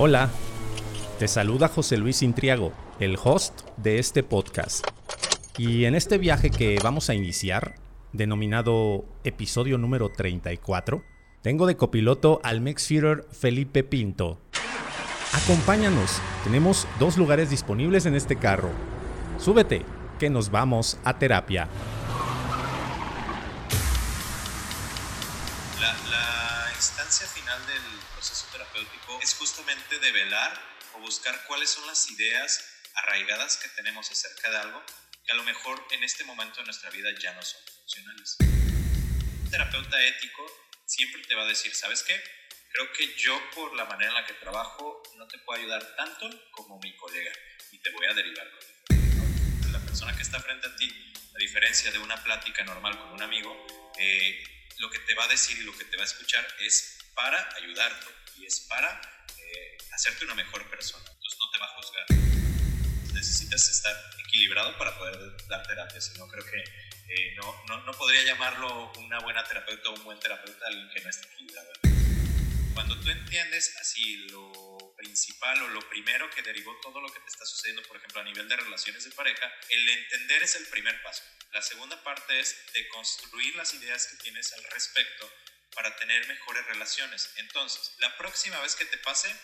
Hola, te saluda José Luis Intriago, el host de este podcast. Y en este viaje que vamos a iniciar, denominado episodio número 34, tengo de copiloto al Mexfeeder Felipe Pinto. Acompáñanos, tenemos dos lugares disponibles en este carro. Súbete, que nos vamos a terapia. Justamente develar o buscar cuáles son las ideas arraigadas que tenemos acerca de algo que a lo mejor en este momento de nuestra vida ya no son funcionales. Un terapeuta ético siempre te va a decir, ¿sabes qué? Creo que yo por la manera en la que trabajo no te puedo ayudar tanto como mi colega y te voy a derivar La persona que está frente a ti, a diferencia de una plática normal con un amigo, eh, lo que te va a decir y lo que te va a escuchar es para ayudarte y es para eh, hacerte una mejor persona. Entonces no te va a juzgar. Necesitas estar equilibrado para poder dar terapia, si no creo que eh, no, no, no, podría llamarlo una buena terapeuta o un buen terapeuta alguien que no esté equilibrado. Cuando tú entiendes así lo principal o lo primero que derivó todo lo que te está sucediendo, por ejemplo, a nivel de relaciones de pareja, el entender es el primer paso. La segunda parte es de construir las ideas que tienes al respecto para tener mejores relaciones. Entonces, la próxima vez que te pase,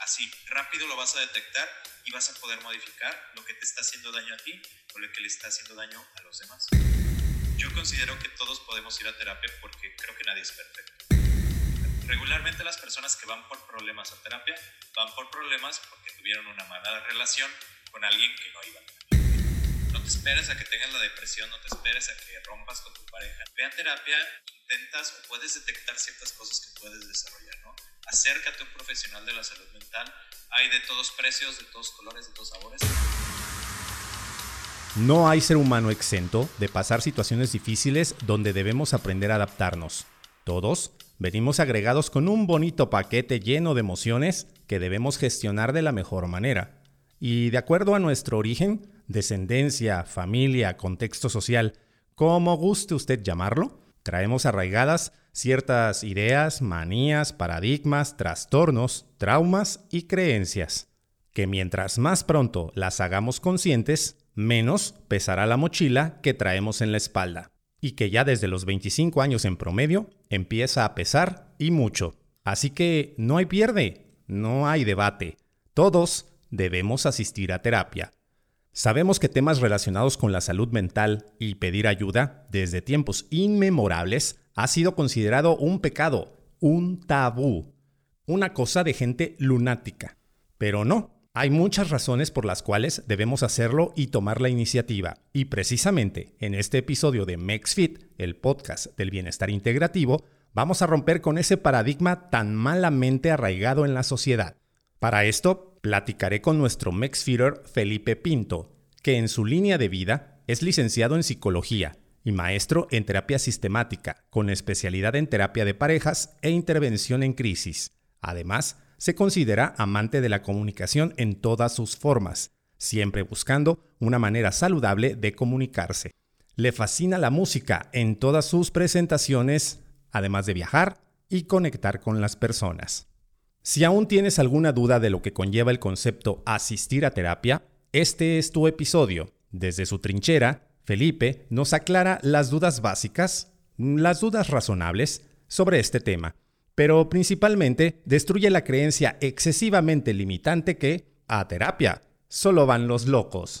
así rápido lo vas a detectar y vas a poder modificar lo que te está haciendo daño a ti o lo que le está haciendo daño a los demás. Yo considero que todos podemos ir a terapia porque creo que nadie es perfecto. Regularmente las personas que van por problemas a terapia van por problemas porque tuvieron una mala relación con alguien que no iba a no te esperes a que tengas la depresión, no te esperes a que rompas con tu pareja. Ve a terapia, intentas o puedes detectar ciertas cosas que puedes desarrollar, ¿no? Acércate a un profesional de la salud mental. Hay de todos precios, de todos colores, de todos sabores. No hay ser humano exento de pasar situaciones difíciles donde debemos aprender a adaptarnos. Todos venimos agregados con un bonito paquete lleno de emociones que debemos gestionar de la mejor manera. Y de acuerdo a nuestro origen, descendencia, familia, contexto social, como guste usted llamarlo, traemos arraigadas ciertas ideas, manías, paradigmas, trastornos, traumas y creencias, que mientras más pronto las hagamos conscientes, menos pesará la mochila que traemos en la espalda, y que ya desde los 25 años en promedio empieza a pesar y mucho. Así que no hay pierde, no hay debate, todos debemos asistir a terapia. Sabemos que temas relacionados con la salud mental y pedir ayuda desde tiempos inmemorables ha sido considerado un pecado, un tabú, una cosa de gente lunática. Pero no, hay muchas razones por las cuales debemos hacerlo y tomar la iniciativa. Y precisamente en este episodio de MexFit, el podcast del bienestar integrativo, vamos a romper con ese paradigma tan malamente arraigado en la sociedad. Para esto, platicaré con nuestro Mexfeeder Felipe Pinto, que en su línea de vida es licenciado en psicología y maestro en terapia sistemática, con especialidad en terapia de parejas e intervención en crisis. Además, se considera amante de la comunicación en todas sus formas, siempre buscando una manera saludable de comunicarse. Le fascina la música en todas sus presentaciones, además de viajar y conectar con las personas. Si aún tienes alguna duda de lo que conlleva el concepto asistir a terapia, este es tu episodio. Desde su trinchera, Felipe nos aclara las dudas básicas, las dudas razonables sobre este tema, pero principalmente destruye la creencia excesivamente limitante que, a terapia, solo van los locos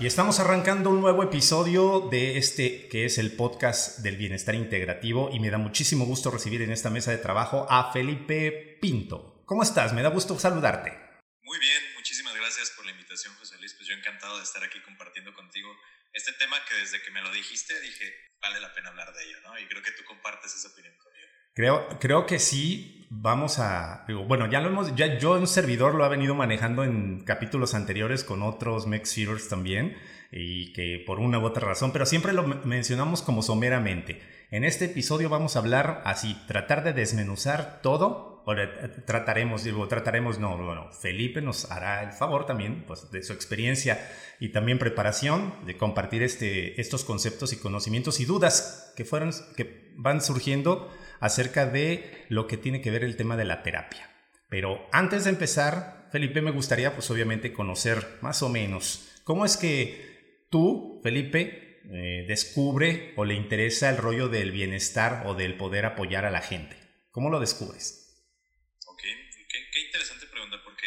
Y estamos arrancando un nuevo episodio de este que es el podcast del bienestar integrativo y me da muchísimo gusto recibir en esta mesa de trabajo a Felipe Pinto. ¿Cómo estás? Me da gusto saludarte. Muy bien, muchísimas gracias por la invitación, José Luis. Pues yo encantado de estar aquí compartiendo contigo este tema que desde que me lo dijiste dije, vale la pena hablar de ello, ¿no? Y creo que tú compartes esa opinión conmigo. Creo, creo que sí, vamos a, bueno, ya lo hemos, ya yo un servidor lo ha venido manejando en capítulos anteriores con otros Mex también, y que por una u otra razón, pero siempre lo mencionamos como someramente. En este episodio vamos a hablar así, tratar de desmenuzar todo, o trataremos, digo, trataremos, no, bueno, Felipe nos hará el favor también, pues, de su experiencia y también preparación, de compartir este, estos conceptos y conocimientos y dudas que fueron, que van surgiendo acerca de lo que tiene que ver el tema de la terapia. Pero antes de empezar, Felipe, me gustaría pues obviamente conocer más o menos cómo es que tú, Felipe, eh, descubre o le interesa el rollo del bienestar o del poder apoyar a la gente. ¿Cómo lo descubres? Ok, qué, interesante pregunta porque,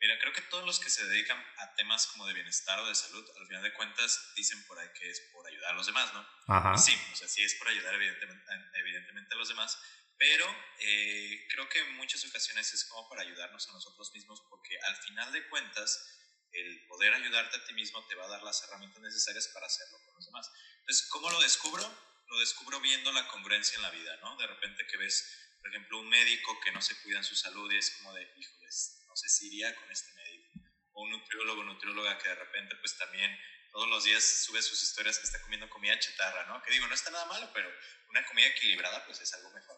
mira, creo que todos los que se dedican temas como de bienestar o de salud, al final de cuentas dicen por ahí que es por ayudar a los demás, ¿no? Ajá. sí, o sea, sí es por ayudar evidentemente, evidentemente a los demás, pero eh, creo que en muchas ocasiones es como para ayudarnos a nosotros mismos, porque al final de cuentas, el poder ayudarte a ti mismo te va a dar las herramientas necesarias para hacerlo con los demás. Entonces, ¿cómo lo descubro? Lo descubro viendo la congruencia en la vida, ¿no? De repente que ves, por ejemplo, un médico que no se cuida en su salud y es como de, híjoles, no sé si iría con este médico. O un nutriólogo, nutrióloga que de repente pues también todos los días sube sus historias que está comiendo comida chatarra, ¿no? Que digo, no está nada malo, pero una comida equilibrada pues es algo mejor.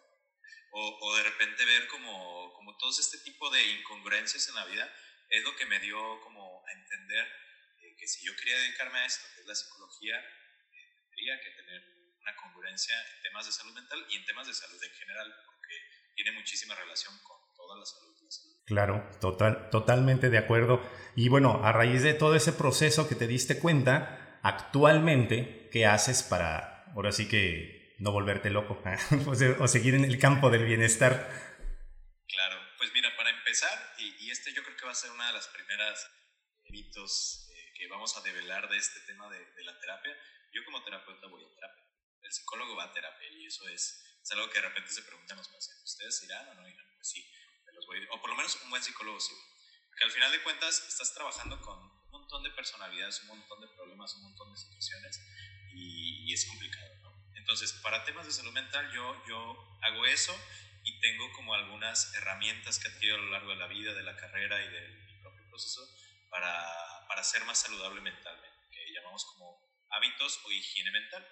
O, o de repente ver como, como todos este tipo de incongruencias en la vida es lo que me dio como a entender eh, que si yo quería dedicarme a esto, que es la psicología, eh, tendría que tener una congruencia en temas de salud mental y en temas de salud en general, porque tiene muchísima relación con toda la salud. Claro, total, totalmente de acuerdo. Y bueno, a raíz de todo ese proceso que te diste cuenta, actualmente, ¿qué haces para, ahora sí que, no volverte loco o seguir en el campo del bienestar? Claro, pues mira, para empezar, y, este yo creo que va a ser una de las primeras mitos eh, que vamos a develar de este tema de, la terapia, yo como terapeuta voy a terapia, el psicólogo va a terapia y eso es, es algo que de repente se preguntan los pacientes, ¿ustedes irán o no irán? Pues sí, o por lo menos un buen psicólogo sí. Porque al final de cuentas estás trabajando con un montón de personalidades, un montón de problemas, un montón de situaciones y, es complicado, ¿no? Entonces, para temas de salud mental yo, yo hago eso y tengo como algunas herramientas que he adquirido a lo largo de la vida, de la carrera y del mi propio proceso para, para ser más saludable mentalmente, que llamamos como hábitos o higiene mental.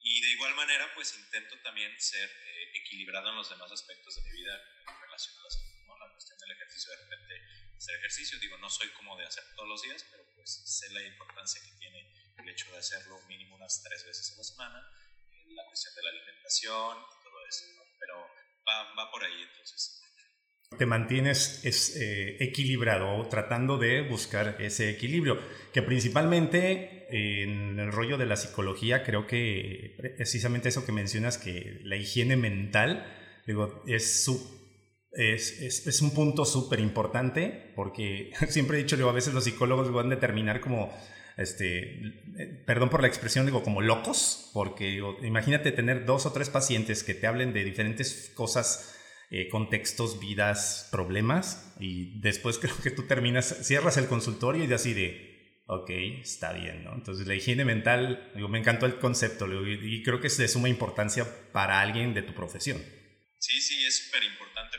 Y de igual manera, pues intento también ser eh, equilibrado en los demás aspectos de mi vida relacionados del ejercicio, de repente hacer ejercicio, digo, no soy como de hacer todos los días, pero pues sé la importancia que tiene el hecho de hacerlo mínimo unas tres veces a la semana, eh, la cuestión de la alimentación y todo eso, pero va, va por ahí entonces. Te mantienes es, eh, equilibrado, tratando de buscar ese equilibrio, que principalmente en el rollo de la psicología creo que precisamente eso que mencionas, que la higiene mental, digo, es su es, es, un punto súper importante porque siempre he dicho, digo, a veces los psicólogos van a determinar como, este, perdón por la expresión, digo, como locos, porque imagínate tener dos o tres pacientes que te hablen de diferentes cosas, eh, contextos, vidas, problemas, y después creo que tú terminas, cierras el consultorio y así de, ok, está bien, ¿no? Entonces la higiene mental, digo, me encantó el concepto y, y creo que es de suma importancia para alguien de tu profesión. Sí, sí, es súper importante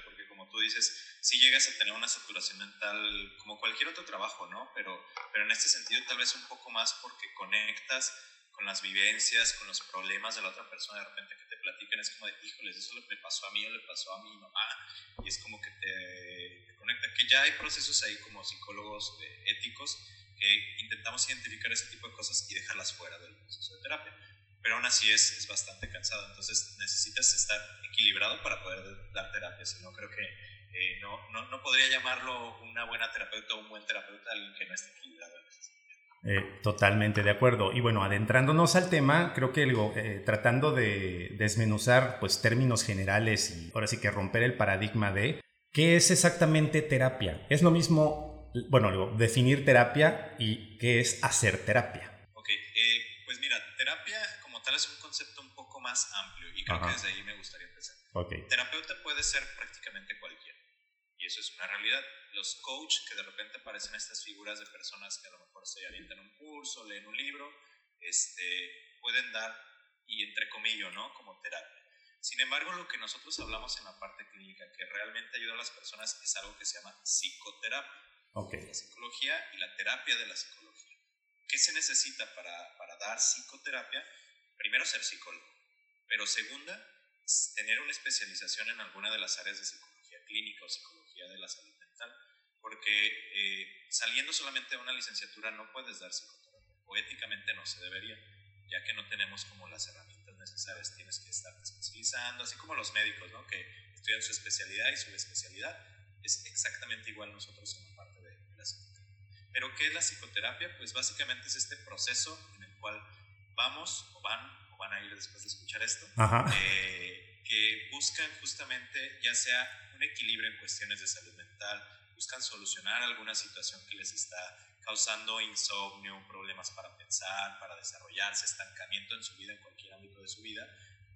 tú dices, si llegas a tener una saturación mental como cualquier otro trabajo, ¿no? Pero, pero en este sentido tal vez un poco más porque conectas con las vivencias, con los problemas de la otra persona, de repente que te platican, es como de, híjoles, eso le pasó a mí o le pasó a mi mamá, y es como que te, conecta, que ya hay procesos ahí como psicólogos eh, éticos que intentamos identificar ese tipo de cosas y dejarlas fuera del proceso de terapia pero aún así es, es, bastante cansado. Entonces necesitas estar equilibrado para poder dar terapia. Si no, creo que eh, no, no, no, podría llamarlo una buena terapeuta o un buen terapeuta alguien que no esté equilibrado. Eh, totalmente de acuerdo. Y bueno, adentrándonos al tema, creo que eh, tratando de desmenuzar pues términos generales y ahora sí que romper el paradigma de qué es exactamente terapia. Es lo mismo, bueno, luego, definir terapia y qué es hacer terapia. Ok, pues mira, terapia tal es un concepto un poco más amplio y creo que desde ahí me gustaría empezar. Terapeuta puede ser prácticamente cualquiera y eso es una realidad. Los coach que de repente aparecen estas figuras de personas que a lo mejor se avientan un curso, leen un libro, este, pueden dar, y entre comillas, ¿no? Como terapia. Sin embargo, lo que nosotros hablamos en la parte clínica que realmente ayuda a las personas es algo que se llama psicoterapia. Okay. La psicología y la terapia de la psicología. ¿Qué se necesita para, para dar psicoterapia? Primero, ser psicólogo. Pero segunda, tener una especialización en alguna de las áreas de psicología clínica o psicología de la salud mental. Porque eh, saliendo solamente de una licenciatura no puedes dar psicoterapia. O éticamente no se debería, ya que no tenemos como las herramientas necesarias. Tienes que estar especializando, así como los médicos, ¿no? que estudian su especialidad y su especialidad. Es exactamente igual nosotros en la parte de, de la psicoterapia. Pero ¿qué es la psicoterapia? Pues básicamente es este proceso en el cual vamos o van van a ir después de escuchar esto, eh, que buscan justamente ya sea un equilibrio en cuestiones de salud mental, buscan solucionar alguna situación que les está causando insomnio, problemas para pensar, para desarrollarse, estancamiento en su vida, en cualquier ámbito de su vida,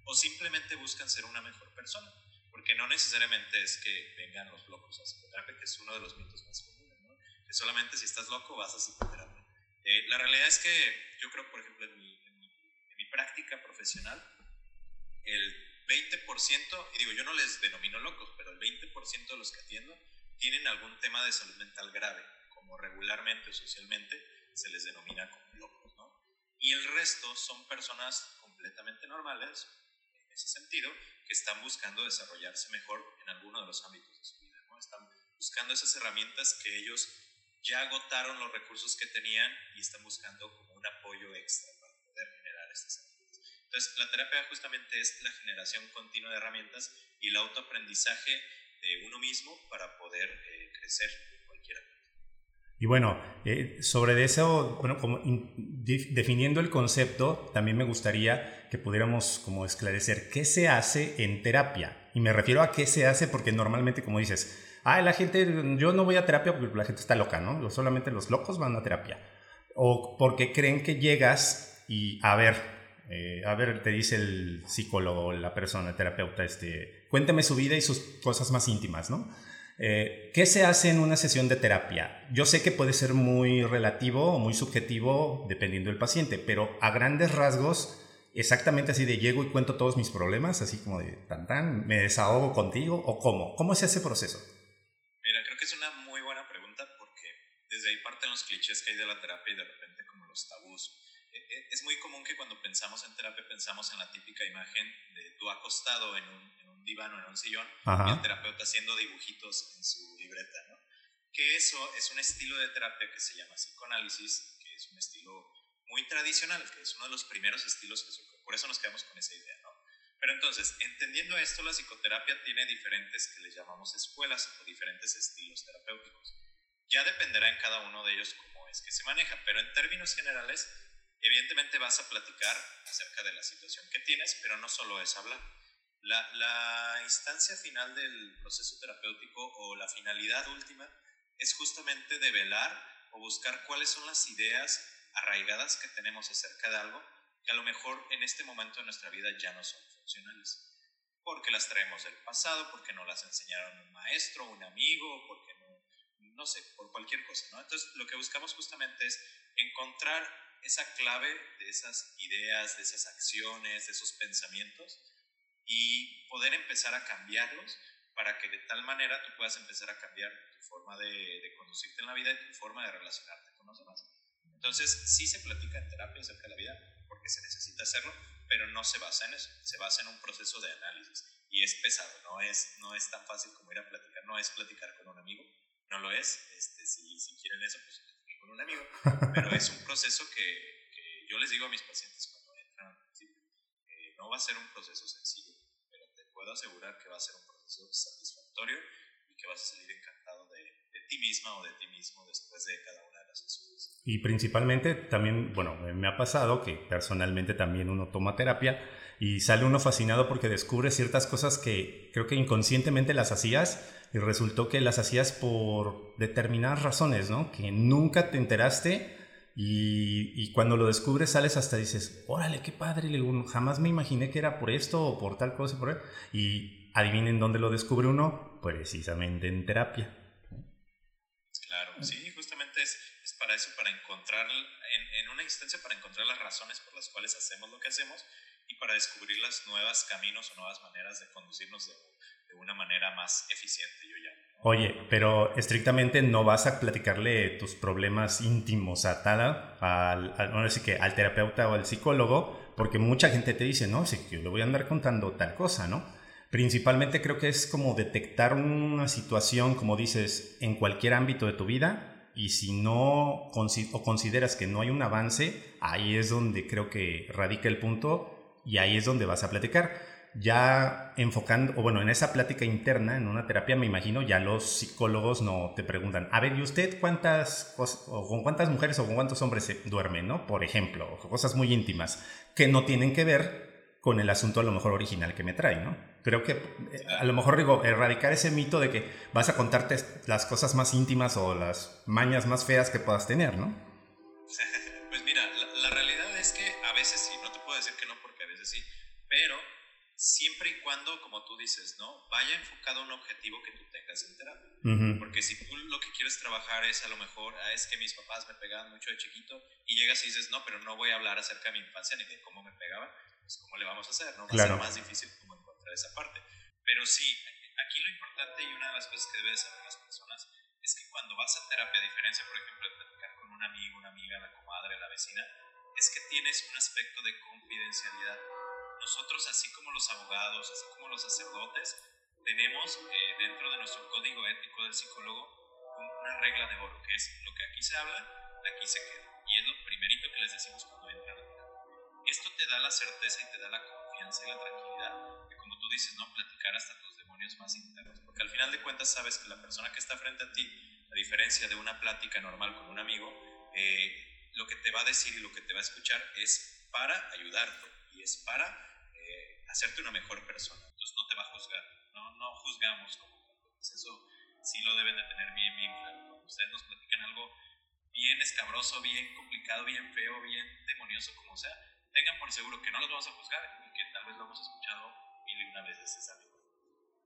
o simplemente buscan ser una mejor persona, porque no necesariamente es que vengan los locos a psicoterapia, que es uno de los mitos más comunes, ¿no? que solamente si estás loco vas a psicoterapia. Eh, la realidad es que yo creo, por ejemplo, en mi, práctica profesional, el 20%, y digo, yo no les denomino locos, pero el 20% de los que atiendo tienen algún tema de salud mental grave, como regularmente o socialmente se les denomina como locos, ¿no? Y el resto son personas completamente normales, en ese sentido, que están buscando desarrollarse mejor en alguno de los ámbitos de su vida, ¿no? Están buscando esas herramientas que ellos ya agotaron los recursos que tenían y están buscando como un apoyo extra entonces, la terapia justamente es la generación continua de herramientas y el autoaprendizaje de uno mismo para poder eh, crecer en cualquier ámbito. Y bueno, eh, sobre eso, bueno, como definiendo el concepto, también me gustaría que pudiéramos como esclarecer qué se hace en terapia. Y me refiero a qué se hace porque normalmente, como dices, ah, la gente, yo no voy a terapia porque la gente está loca, ¿no? Solamente los locos van a terapia. O porque creen que llegas y a ver, eh, a ver, te dice el psicólogo, la persona, el terapeuta, este, cuénteme su vida y sus cosas más íntimas, ¿no? Eh, ¿Qué se hace en una sesión de terapia? Yo sé que puede ser muy relativo o muy subjetivo dependiendo del paciente, pero a grandes rasgos, exactamente así de llego y cuento todos mis problemas, así como de tan tan, me desahogo contigo o cómo? ¿Cómo es ese proceso? Mira, creo que es una muy buena pregunta porque desde ahí parten los clichés que hay de la terapia y de repente como los tabús eh, es muy común que cuando pensamos en terapia pensamos en la típica imagen de tú acostado en un, en un diván o en un sillón y el terapeuta haciendo dibujitos en su libreta, ¿no? Que eso es un estilo de terapia que se llama psicoanálisis, que es un estilo muy tradicional, que es uno de los primeros estilos que por eso nos quedamos con esa idea, ¿no? Pero entonces, entendiendo esto, la psicoterapia tiene diferentes que le llamamos escuelas o diferentes estilos terapéuticos. Ya dependerá en cada uno de ellos cómo es que se maneja, pero en términos generales, Evidentemente vas a platicar acerca de la situación que tienes, pero no solo es hablar. La, la, instancia final del proceso terapéutico o la finalidad última es justamente develar o buscar cuáles son las ideas arraigadas que tenemos acerca de algo que a lo mejor en este momento de nuestra vida ya no son funcionales. Porque las traemos del pasado, porque no las enseñaron un maestro, un amigo, porque no, no sé, por cualquier cosa. ¿no? Entonces lo que buscamos justamente es encontrar esa clave de esas ideas, de esas acciones, de esos pensamientos y poder empezar a cambiarlos para que de tal manera tú puedas empezar a cambiar tu forma de, conducirte en la vida y tu forma de relacionarte con los demás. Entonces, sí se platica en terapia acerca de la vida porque se necesita hacerlo, pero no se basa en eso, se basa en un proceso de análisis y es pesado, no es, no es tan fácil como ir a platicar, no es platicar con un amigo, no lo es, este, si, si quieren eso, pues un amigo, pero es un proceso que, que yo les digo a mis pacientes cuando entran eh, no va a ser un proceso sencillo, pero te puedo asegurar que va a ser un proceso satisfactorio y que vas a salir encantado de, de ti misma o de ti mismo después de cada una de las sesiones. Y principalmente también, bueno, me ha pasado que personalmente también uno toma terapia y sale uno fascinado porque descubre ciertas cosas que creo que inconscientemente las hacías y resultó que las hacías por determinadas razones, ¿no? Que nunca te enteraste y, cuando lo descubres sales hasta dices, órale, qué padre, jamás me imaginé que era por esto o por tal cosa, por y adivinen dónde lo descubre uno, precisamente en terapia. Claro, sí, para eso, para encontrar, en, una instancia para encontrar las razones por las cuales hacemos lo que hacemos y para descubrir las nuevas caminos o nuevas maneras de conducirnos de, una manera más eficiente, yo ya. Oye, pero estrictamente no vas a platicarle tus problemas íntimos a tal, al, al, que al terapeuta o al psicólogo, porque mucha gente te dice, no, sí, yo le voy a andar contando tal cosa, ¿no? Principalmente creo que es como detectar una situación, como dices, en cualquier ámbito de tu vida y si no o consideras que no hay un avance, ahí es donde creo que radica el punto y ahí es donde vas a platicar. Ya enfocando, o bueno, en esa plática interna, en una terapia, me imagino, ya los psicólogos no te preguntan, a ver, ¿y usted cuántas, o con cuántas mujeres o con cuántos hombres se duerme, no? Por ejemplo, cosas muy íntimas que no tienen que ver con el asunto a lo mejor original que me trae, ¿no? Creo que eh, a lo mejor digo, erradicar ese mito de que vas a contarte las cosas más íntimas o las mañas más feas que puedas tener, ¿no? Pues mira, la, realidad es que a veces sí, no te puedo decir que no porque a veces sí, pero siempre y cuando, como tú dices, ¿no? Vaya enfocado a un objetivo que tú tengas en terapia. Porque si tú lo que quieres trabajar es a lo mejor, ah, es que mis papás me pegaban mucho de chiquito y llegas y dices, no, pero no voy a hablar acerca de mi infancia ni de cómo me pegaban, pues, ¿cómo le vamos a hacer? ¿no? Va a ser más difícil como encontrar esa parte. Pero sí, aquí lo importante y una de las cosas que deben saber las personas es que cuando vas a terapia, a diferencia, por ejemplo, de platicar con un amigo, una amiga, la comadre, la vecina, es que tienes un aspecto de confidencialidad. Nosotros, así como los abogados, así como los sacerdotes, tenemos eh, dentro de nuestro código ético del psicólogo una regla de oro, que es lo que aquí se habla, aquí se queda. Y es lo primerito que les decimos cuando entran esto te da la certeza y te da la confianza y la tranquilidad de, como tú dices, no platicar hasta tus demonios más internos. Porque al final de cuentas sabes que la persona que está frente a ti, a diferencia de una plática normal con un amigo, eh, lo que te va a decir y lo que te va a escuchar es para ayudarte y es para eh, hacerte una mejor persona. Entonces no te va a juzgar, no, no juzgamos como Eso sí lo deben de tener bien, bien claro. Cuando ustedes nos platican algo bien escabroso, bien complicado, bien feo, bien demonioso, como sea, tengan por seguro que no los vamos a juzgar y que tal vez lo hemos escuchado mil y una veces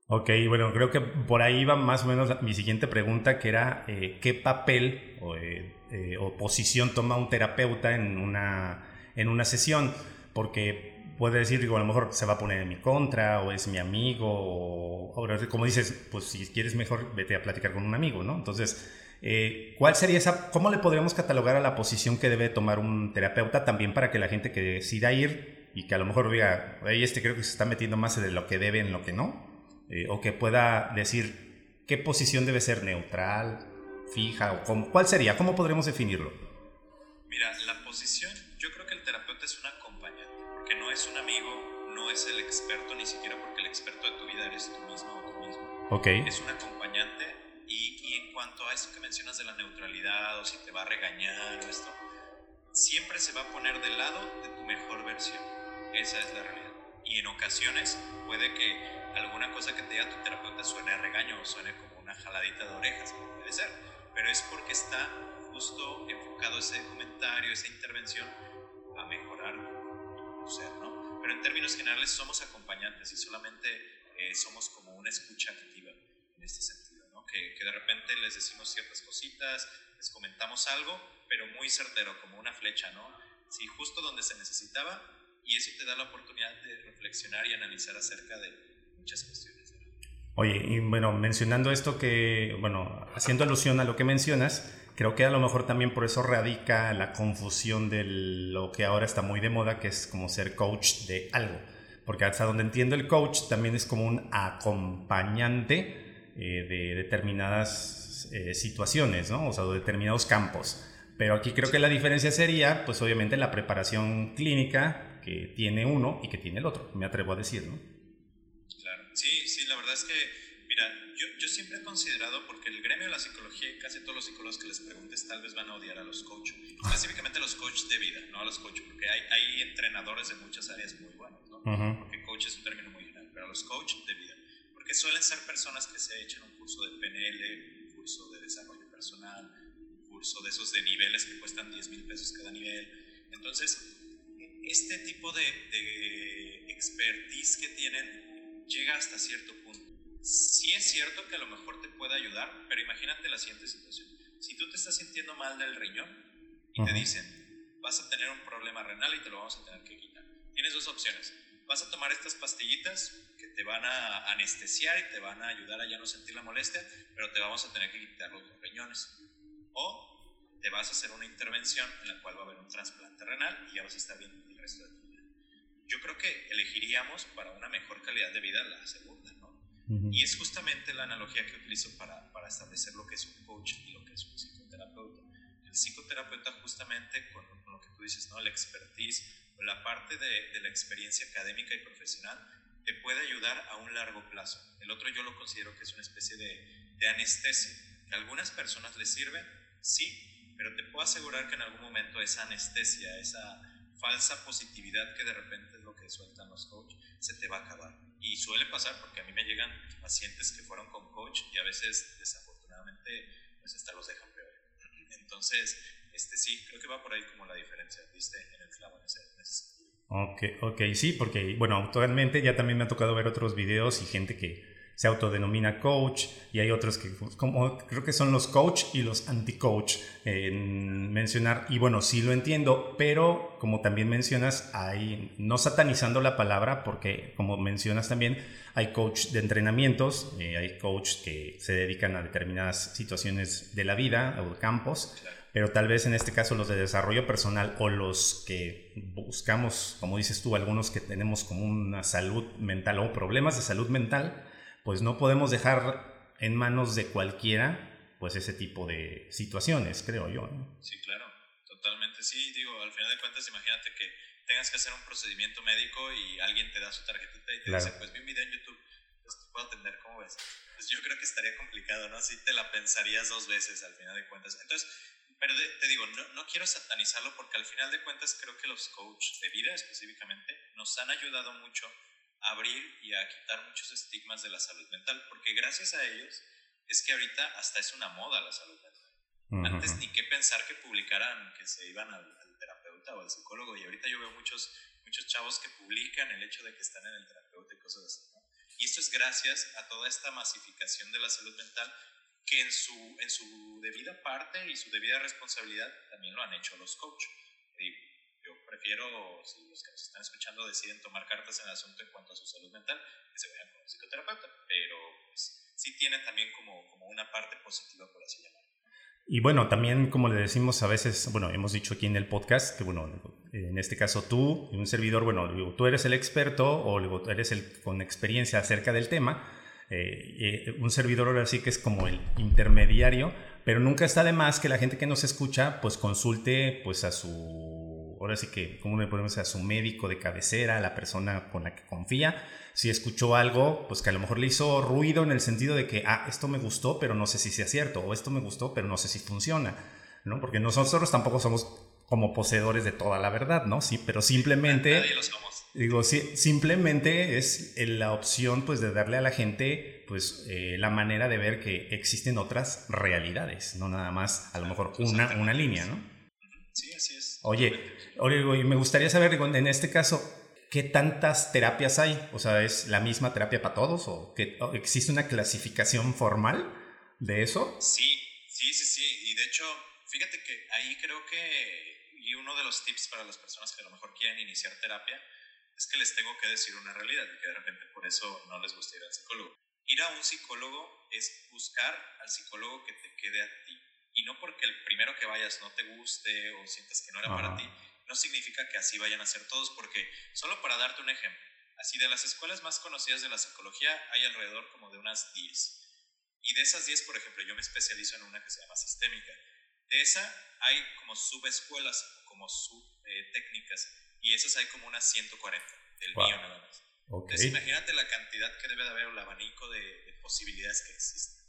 Ok, bueno, creo que por ahí va más o menos mi siguiente pregunta, que era eh, qué papel eh, eh, o, posición toma un terapeuta en una, en una sesión, porque puede decir, digo, a lo mejor se va a poner en mi contra, o es mi amigo, o, o como dices, pues si quieres mejor, vete a platicar con un amigo, ¿no? Entonces, eh, ¿Cuál sería esa, cómo le podríamos catalogar a la posición que debe tomar un terapeuta también para que la gente que decida ir y que a lo mejor diga, este creo que se está metiendo más de lo que debe en lo que no, eh, o que pueda decir qué posición debe ser neutral, fija, o cómo, cuál sería, cómo podremos definirlo? Mira, la posición, yo creo que el terapeuta es un acompañante, porque no es un amigo, no es el experto, ni siquiera porque el experto de tu vida eres tú mismo o tú mismo. Ok. Es un acompañante cuanto a eso que mencionas de la neutralidad o si te va a regañar o esto, siempre se va a poner del lado de tu mejor versión. Esa es la realidad. Y en ocasiones puede que alguna cosa que te diga tu terapeuta suene a regaño o suene como una jaladita de orejas, puede ser, pero es porque está justo enfocado ese comentario, esa intervención a mejorar tu ser, ¿no? Pero en términos generales somos acompañantes y solamente eh, somos como una escucha activa en este sentido que, de repente les decimos ciertas cositas, les comentamos algo, pero muy certero, como una flecha, ¿no? Sí, justo donde se necesitaba y eso te da la oportunidad de reflexionar y analizar acerca de muchas cuestiones. Oye, y bueno, mencionando esto que, bueno, haciendo alusión a lo que mencionas, creo que a lo mejor también por eso radica la confusión de lo que ahora está muy de moda, que es como ser coach de algo. Porque hasta donde entiendo el coach también es como un acompañante eh, de determinadas eh, situaciones, ¿no? O sea, de determinados campos. Pero aquí creo que la diferencia sería, pues obviamente, la preparación clínica que tiene uno y que tiene el otro, me atrevo a decir, ¿no? Claro, sí, sí, la verdad es que, mira, yo, yo siempre he considerado, porque el gremio de la psicología casi todos los psicólogos que les preguntes tal vez van a odiar a los coaches, específicamente los coaches de vida, no a los coaches, porque hay, hay entrenadores de muchas áreas muy buenos, ¿no? Porque coach es un término muy general, pero a los coaches de vida porque suelen ser personas que se echan un curso de PNL, un curso de desarrollo personal, un curso de esos de niveles que cuestan 10 mil pesos cada nivel. Entonces, este tipo de, de expertise que tienen llega hasta cierto punto. Sí es cierto que a lo mejor te puede ayudar, pero imagínate la siguiente situación. Si tú te estás sintiendo mal del riñón y te dicen, vas a tener un problema renal y te lo vamos a tener que quitar tienes dos opciones. Vas a tomar estas pastillitas te van a anestesiar y te van a ayudar a ya no sentir la molestia, pero te vamos a tener que quitar los riñones. O te vas a hacer una intervención en la cual va a haber un trasplante renal y ya vas a estar bien el resto de tu vida. Yo creo que elegiríamos para una mejor calidad de vida la segunda, ¿no? Y es justamente la analogía que utilizo para, para establecer lo que es un coach y lo que es un psicoterapeuta. El psicoterapeuta justamente con, lo que tú dices, ¿no? La expertise la parte de, de la experiencia académica y profesional te puede ayudar a un largo plazo. El otro yo lo considero que es una especie de, de anestesia. Que a algunas personas les sirve, sí, pero te puedo asegurar que en algún momento esa anestesia, esa falsa positividad que de repente es lo que sueltan los coaches, se te va a acabar. Y suele pasar porque a mí me llegan pacientes que fueron con coach y a veces desafortunadamente pues hasta los dejan peor. Entonces, este sí, creo que va por ahí como la diferencia, viste, en el clavo en ese, sentido. Ok, ok, sí, porque bueno, actualmente ya también me ha tocado ver otros videos y gente que se autodenomina coach y hay otros que como creo que son los coach y los anti-coach en mencionar y bueno sí lo entiendo pero como también mencionas hay no satanizando la palabra porque como mencionas también hay coach de entrenamientos eh, hay coach que se dedican a determinadas situaciones de la vida o campos pero tal vez en este caso los de desarrollo personal o los que buscamos como dices tú algunos que tenemos como una salud mental o problemas de salud mental pues no podemos dejar en manos de cualquiera pues ese tipo de situaciones, creo yo. Sí, claro, totalmente. Sí, digo, al final de cuentas, imagínate que tengas que hacer un procedimiento médico y alguien te da su tarjetita y te dice, pues vi un video en YouTube, pues te puedo atender, ¿cómo ves? Pues yo creo que estaría complicado, ¿no? Si te la pensarías dos veces al final de cuentas. Entonces, pero te digo, no, no, quiero satanizarlo porque al final de cuentas creo que los coaches de vida específicamente nos han ayudado mucho abrir y a quitar muchos estigmas de la salud mental, porque gracias a ellos es que ahorita hasta es una moda la salud mental. Antes ni qué pensar que publicaran que se iban al, terapeuta o al psicólogo y ahorita yo veo muchos, muchos chavos que publican el hecho de que están en el terapeuta y cosas así. Y esto es gracias a toda esta masificación de la salud mental que en su, en su debida parte y su debida responsabilidad también lo han hecho los coaches yo prefiero, si los que nos están escuchando deciden tomar cartas en el asunto en cuanto a su salud mental, que se vayan con un psicoterapeuta, pero pues, sí tienen también como, como una parte positiva, por así llamarlo. Y bueno, también como le decimos a veces, bueno, hemos dicho aquí en el podcast que, bueno, en este caso tú y un servidor, bueno, tú eres el experto o eres el con experiencia acerca del tema. Eh, eh, un servidor ahora sí que es como el intermediario, pero nunca está de más que la gente que nos escucha pues consulte pues a su ahora sí que, ¿cómo le ponemos a su médico de cabecera, a la persona con la que confía? Si escuchó algo, pues que a lo mejor le hizo ruido en el sentido de que, ah, esto me gustó, pero no sé si sea cierto, o esto me gustó, pero no sé si funciona, ¿no? Porque nosotros tampoco somos como poseedores de toda la verdad, ¿no? Sí, pero simplemente... Digo, simplemente es la opción, pues, de darle a la gente, pues, eh, la manera de ver que existen otras realidades, no nada más, a lo mejor, una, una línea, ¿no? Sí, así es. Oye, y me gustaría saber, en este caso, ¿qué tantas terapias hay? O sea, ¿es la misma terapia para todos? ¿O, que, existe una clasificación formal de eso? Sí, sí, sí, sí. Y de hecho, fíjate que ahí creo que, y uno de los tips para las personas que a lo mejor quieren iniciar terapia, es que les tengo que decir una realidad y que de repente por eso no les gusta ir al psicólogo. Ir a un psicólogo es buscar al psicólogo que te quede a ti. Y no porque el primero que vayas no te guste o sientas que no era para ti, no significa que así vayan a ser todos, porque solo para darte un ejemplo, así de las escuelas más conocidas de la psicología hay alrededor como de unas 10. Y de esas 10, por ejemplo, yo me especializo en una que se llama sistémica. De esa hay como subescuelas, como subtécnicas, y esas hay como unas 140, del mío nada más. Entonces imagínate la cantidad que debe de haber, el abanico de, posibilidades que existen.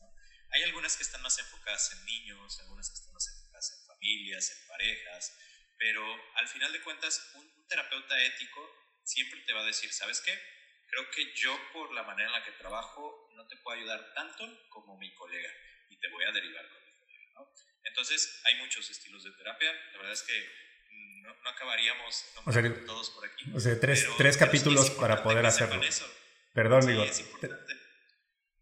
Hay algunas que están más enfocadas en niños, algunas que están más enfocadas en familias, en parejas, pero al final de cuentas, un, terapeuta ético siempre te va a decir, ¿sabes qué? Creo que yo por la manera en la que trabajo no te puedo ayudar tanto como mi colega y te voy a derivar con mi colega. ¿no? Entonces, hay muchos estilos de terapia. La verdad es que mm, no, acabaríamos todos por aquí. O sea, tres, tres capítulos para poder hacerlo. Perdón, digo. Es importante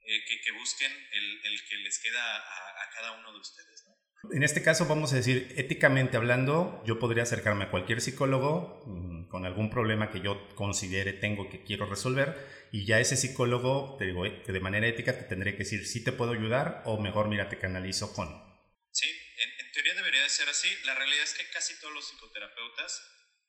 eh, que, que, busquen el, el, que les queda a, a cada uno de ustedes. ¿no? En este caso, vamos a decir, éticamente hablando, yo podría acercarme a cualquier psicólogo, mm, con algún problema que yo considere tengo que quiero resolver y ya ese psicólogo, te digo, de manera ética te tendré que decir si te puedo ayudar o mejor mira te canalizo con. Sí, en, teoría debería de ser así. La realidad es que casi todos los psicoterapeutas,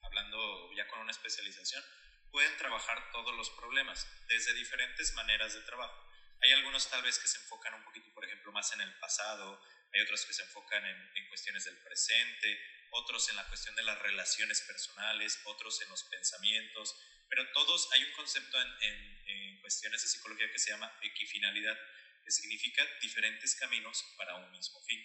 hablando ya con una especialización, pueden trabajar todos los problemas desde diferentes maneras de trabajo. Hay algunos tal vez que se enfocan un poquito, por ejemplo, más en el pasado, hay otros que se enfocan en, en cuestiones del presente, otros en la cuestión de las relaciones personales, otros en los pensamientos, pero todos hay un concepto en, en, cuestiones de psicología que se llama equifinalidad, que significa diferentes caminos para un mismo fin.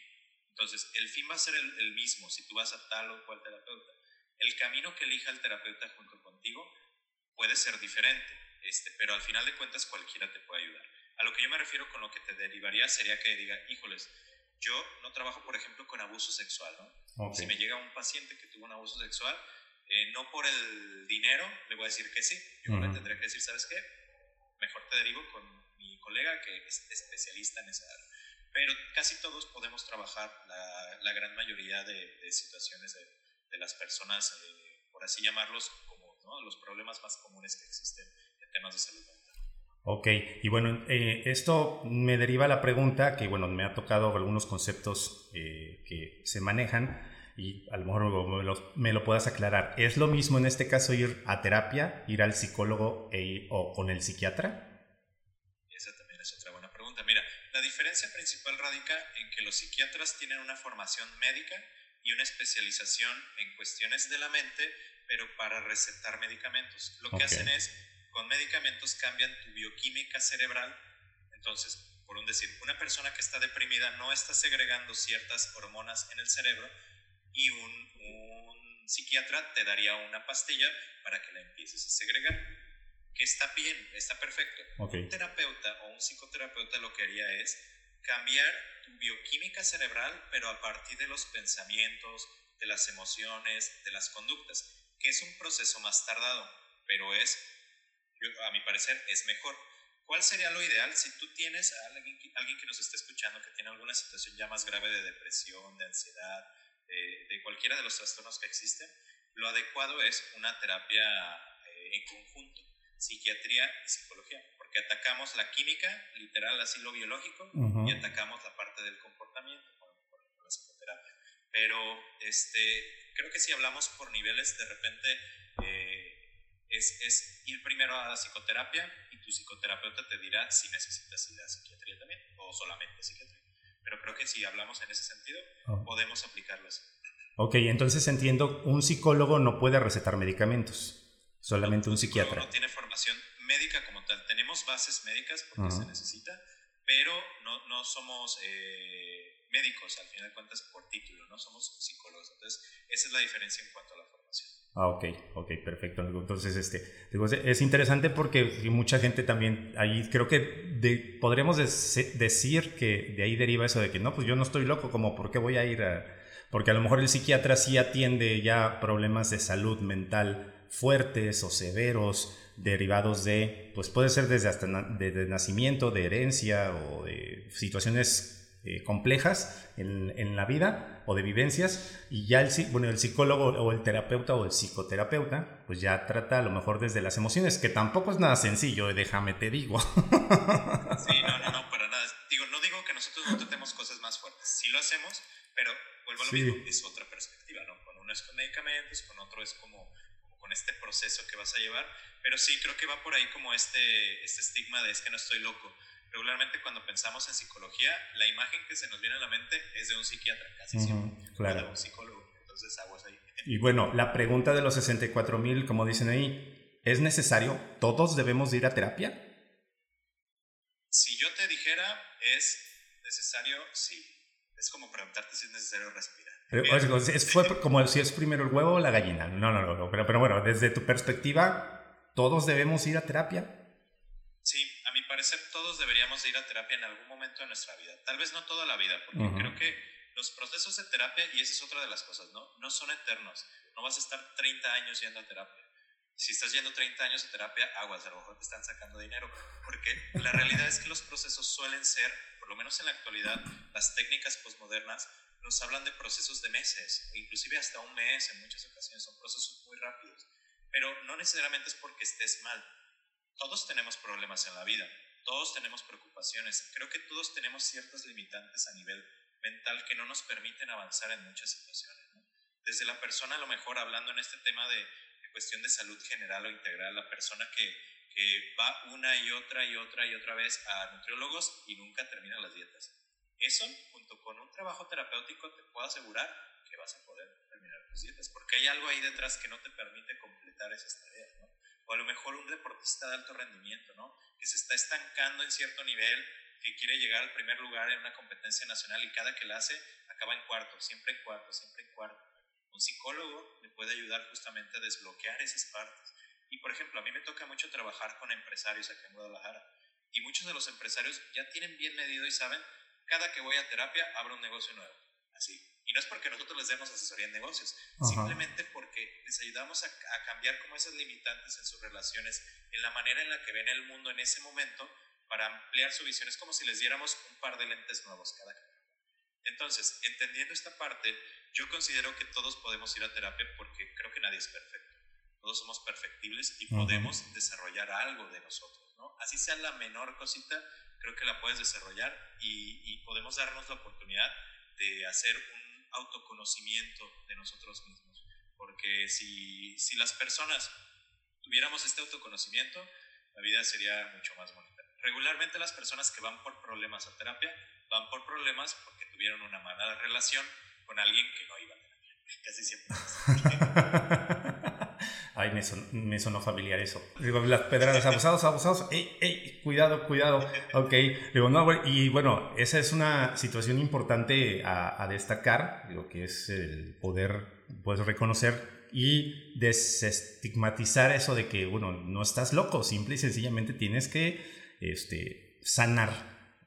Entonces, el fin va a ser el, el, mismo si tú vas a tal o cual terapeuta. El camino que elija el terapeuta junto contigo puede ser diferente, este, pero al final de cuentas cualquiera te puede ayudar. A lo que yo me refiero con lo que te derivaría sería que diga, híjoles, yo no trabajo, por ejemplo, con abuso sexual, ¿no? Si me llega un paciente que tuvo un abuso sexual, eh, no por el dinero le voy a decir que sí, yo le tendría que decir, ¿sabes qué? Mejor te derivo con mi colega que es especialista en esa área. Pero casi todos podemos trabajar la, la gran mayoría de, situaciones de, de, las personas, eh, por así llamarlos, como ¿no? los problemas más comunes que existen en temas de salud mental. Ok, y bueno, eh, esto me deriva a la pregunta que, bueno, me ha tocado algunos conceptos eh, que se manejan y a lo mejor me lo, puedas aclarar. ¿Es lo mismo en este caso ir a terapia, ir al psicólogo e, o con el psiquiatra? Esa también es otra buena pregunta. Mira, la diferencia principal radica en que los psiquiatras tienen una formación médica y una especialización en cuestiones de la mente, pero para recetar medicamentos. Lo que hacen es con medicamentos cambian tu bioquímica cerebral. Entonces, por un decir, una persona que está deprimida no está segregando ciertas hormonas en el cerebro y un, psiquiatra te daría una pastilla para que la empieces a segregar. Que está bien, está perfecto. Un terapeuta o un psicoterapeuta lo que haría es cambiar tu bioquímica cerebral, pero a partir de los pensamientos, de las emociones, de las conductas, que es un proceso más tardado, pero es a mi parecer, es mejor. ¿Cuál sería lo ideal si tú tienes a alguien, que nos esté escuchando que tiene alguna situación ya más grave de depresión, de ansiedad, de, cualquiera de los trastornos que existen? Lo adecuado es una terapia eh, en conjunto, psiquiatría y psicología, porque atacamos la química, literal, así lo biológico, y atacamos la parte del comportamiento con, la psicoterapia. Pero este, creo que si hablamos por niveles, de repente es, ir primero a la psicoterapia y tu psicoterapeuta te dirá si necesitas ir a psiquiatría también o solamente psiquiatría. Pero creo que si hablamos en ese sentido, oh. podemos aplicarlo así. Ok, entonces entiendo, un psicólogo no puede recetar medicamentos, solamente un psiquiatra. No tiene formación médica como tal. Tenemos bases médicas porque se necesita, pero no, no somos eh, médicos al final de cuentas por título, no somos psicólogos. Entonces, esa es la diferencia en cuanto a la formación. Ah, ok, ok, perfecto. Entonces, este, digo, es interesante porque mucha gente también, ahí creo que podríamos decir que de ahí deriva eso de que no, pues yo no estoy loco, como por qué voy a ir a... Porque a lo mejor el psiquiatra sí atiende ya problemas de salud mental fuertes o severos derivados de, pues puede ser desde hasta de nacimiento, de herencia o de situaciones eh, complejas en, en, la vida o de vivencias y ya el, bueno, el psicólogo o el terapeuta o el psicoterapeuta pues ya trata a lo mejor desde las emociones, que tampoco es nada sencillo, eh, déjame te digo. Sí, no, no, no, para nada. Digo, no digo que nosotros no tratemos cosas más fuertes, sí lo hacemos, pero vuelvo a lo mismo, es otra perspectiva, ¿no? Con uno es con medicamentos, con otro es como, con este proceso que vas a llevar, pero sí creo que va por ahí como este, este estigma de es que no estoy loco regularmente cuando pensamos en psicología, la imagen que se nos viene a la mente es de un psiquiatra, casi siempre, claro. de un psicólogo. Entonces, aguas ahí. Y bueno, la pregunta de los 64 mil, como dicen ahí, ¿es necesario? ¿Todos debemos ir a terapia? Si yo te dijera, es necesario, sí. Es como preguntarte si es necesario respirar. Es, fue como si es primero el huevo o la gallina. No, no, no, pero, pero bueno, desde tu perspectiva, ¿todos debemos ir a terapia? Sí, a mi parecer todos deberíamos ir a terapia en algún momento de nuestra vida. Tal vez no toda la vida, porque creo que los procesos de terapia, y esa es otra de las cosas, ¿no? No son eternos. No vas a estar 30 años yendo a terapia. Si estás yendo 30 años a terapia, aguas, a lo mejor te están sacando dinero. Porque la realidad es que los procesos suelen ser, por lo menos en la actualidad, las técnicas postmodernas nos hablan de procesos de meses, inclusive hasta un mes en muchas ocasiones. Son procesos muy rápidos. Pero no necesariamente es porque estés mal. Todos tenemos problemas en la vida, todos tenemos preocupaciones. Creo que todos tenemos ciertas limitantes a nivel mental que no nos permiten avanzar en muchas situaciones. Desde la persona, a lo mejor hablando en este tema de, de cuestión de salud general o integral, la persona que, que va una y otra y otra y otra vez a nutriólogos y nunca termina las dietas. Eso, junto con un trabajo terapéutico, te puedo asegurar que vas a poder terminar tus dietas, porque hay algo ahí detrás que no te permite completar esas tareas, ¿no? O a lo mejor un deportista de alto rendimiento, ¿no? Que se está estancando en cierto nivel, que quiere llegar al primer lugar en una competencia nacional y cada que la hace acaba en cuarto, siempre en cuarto, siempre en cuarto. Un psicólogo le puede ayudar justamente a desbloquear esas partes. Y por ejemplo, a mí me toca mucho trabajar con empresarios aquí en Guadalajara. Y muchos de los empresarios ya tienen bien medido y saben, cada que voy a terapia abro un negocio nuevo. Así. Y no es porque nosotros les demos asesoría en negocios, simplemente porque les ayudamos a, a, cambiar como esas limitantes en sus relaciones, en la manera en la que ven el mundo en ese momento, para ampliar su visión. Es como si les diéramos un par de lentes nuevos cada vez. Entonces, entendiendo esta parte, yo considero que todos podemos ir a terapia porque creo que nadie es perfecto. Todos somos perfectibles y podemos desarrollar algo de nosotros, ¿no? Así sea la menor cosita, creo que la puedes desarrollar y, y podemos darnos la oportunidad de hacer un autoconocimiento de nosotros mismos. Porque si, si las personas tuviéramos este autoconocimiento, la vida sería mucho más bonita. Regularmente las personas que van por problemas a terapia van por problemas porque tuvieron una mala relación con alguien que no iba a terapia. Casi siempre. Ay, me, son, me, sonó familiar eso. Digo, las pedradas, abusados, abusados. Ey, ey, cuidado, cuidado. Ok. Digo, no, y bueno, esa es una situación importante a, a destacar, lo que es el poder, pues, reconocer y desestigmatizar eso de que, bueno, no estás loco, simple y sencillamente tienes que este, sanar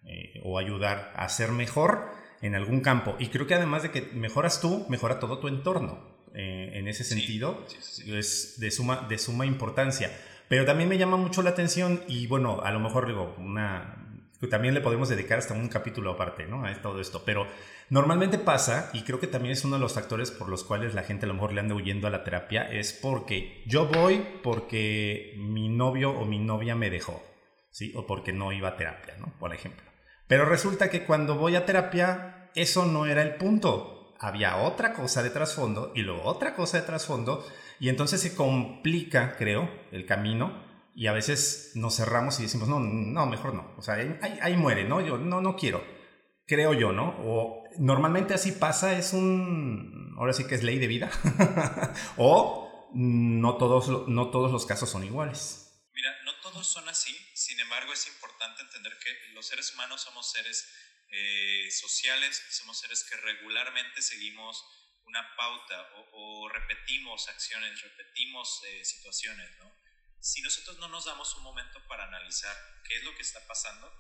eh, o ayudar a ser mejor en algún campo. Y creo que además de que mejoras tú, mejora todo tu entorno. Eh, en ese sentido, sí, sí, sí, es de suma, de suma importancia. Pero también me llama mucho la atención y bueno, a lo mejor digo, una, también le podemos dedicar hasta un capítulo aparte, ¿no? A todo esto. Pero normalmente pasa, y creo que también es uno de los factores por los cuales la gente a lo mejor le anda huyendo a la terapia, es porque yo voy porque mi novio o mi novia me dejó, ¿sí? O porque no iba a terapia, ¿no? Por ejemplo. Pero resulta que cuando voy a terapia, eso no era el punto. Había otra cosa de trasfondo y luego otra cosa de trasfondo, y entonces se complica, creo, el camino y a veces nos cerramos y decimos, no, no, mejor no. O sea, ahí, ahí, muere, ¿no? Yo no, no quiero. Creo yo, ¿no? O normalmente así pasa, es un, ahora sí que es ley de vida. o no todos, no todos los casos son iguales. Mira, no todos son así. Sin embargo, es importante entender que los seres humanos somos seres eh, sociales, somos seres que regularmente seguimos una pauta o, o repetimos acciones, repetimos eh, situaciones, ¿no? si nosotros no nos damos un momento para analizar qué es lo que está pasando,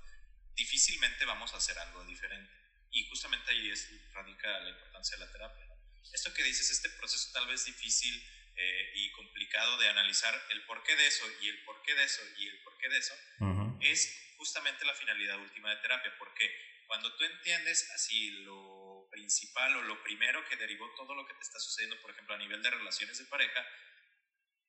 difícilmente vamos a hacer algo diferente. Y justamente ahí es, radica la importancia de la terapia. ¿no? Esto que dices, este proceso tal vez difícil eh, y complicado de analizar el porqué de eso y el porqué de eso y el porqué de eso, uh -huh. es justamente la finalidad última de terapia. Porque cuando tú entiendes así lo principal o lo primero que derivó todo lo que te está sucediendo, por ejemplo, a nivel de relaciones de pareja,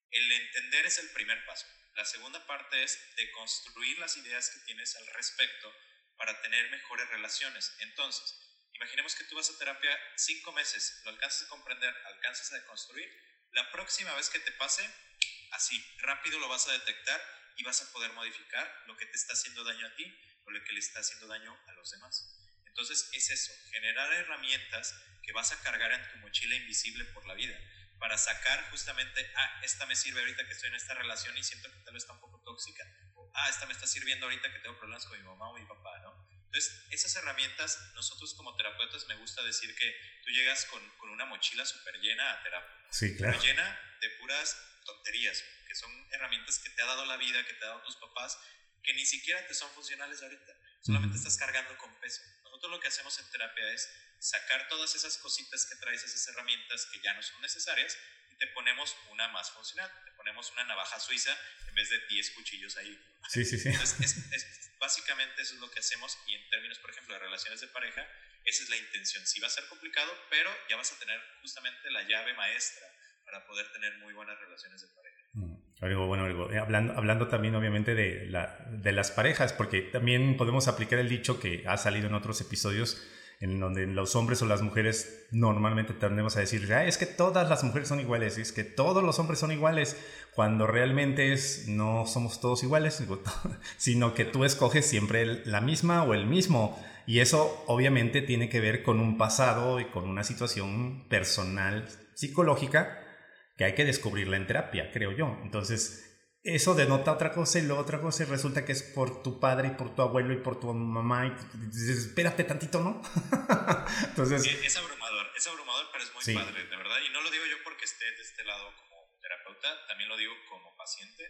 el entender es el primer paso. La segunda parte es de construir las ideas que tienes al respecto para tener mejores relaciones. Entonces, imaginemos que tú vas a terapia cinco meses, lo alcanzas a comprender, alcanzas a construir. La próxima vez que te pase, así rápido lo vas a detectar y vas a poder modificar lo que te está haciendo daño a ti o lo que le está haciendo daño a los demás. Entonces es eso, generar herramientas que vas a cargar en tu mochila invisible por la vida para sacar justamente, ah, esta me sirve ahorita que estoy en esta relación y siento que tal vez está un poco tóxica, o ah, esta me está sirviendo ahorita que tengo problemas con mi mamá o mi papá, ¿no? Entonces, esas herramientas, nosotros como terapeutas me gusta decir que tú llegas con, con una mochila súper llena a terapia. Sí, claro. Pero llena de puras tonterías, que son herramientas que te ha dado la vida, que te ha dado tus papás, que ni siquiera te son funcionales ahorita. Solamente estás cargando con peso. Nosotros lo que hacemos en terapia es sacar todas esas cositas que traes, esas herramientas que ya no son necesarias, y te ponemos una más funcional. Te ponemos una navaja suiza en vez de 10 cuchillos ahí. Sí, sí, sí. Entonces, es, es, básicamente eso es lo que hacemos, y en términos, por ejemplo, de relaciones de pareja, esa es la intención. Sí va a ser complicado, pero ya vas a tener justamente la llave maestra para poder tener muy buenas relaciones de pareja. Bueno, eh, hablando, hablando también obviamente de, la, de las parejas, porque también podemos aplicar el dicho que ha salido en otros episodios, en donde los hombres o las mujeres normalmente tendemos a decir, ah, es que todas las mujeres son iguales, es que todos los hombres son iguales, cuando realmente es, no somos todos iguales, sino que tú escoges siempre la misma o el mismo. Y eso obviamente tiene que ver con un pasado y con una situación personal, psicológica, que hay que descubrirla en terapia, creo yo. Entonces, eso denota otra cosa y luego otra cosa y resulta que es por tu padre y por tu abuelo y por tu mamá y dices, espérate tantito, ¿no? Entonces... Es, abrumador, es abrumador, pero es muy padre, de verdad. Y no lo digo yo porque esté de este lado como terapeuta, también lo digo como paciente.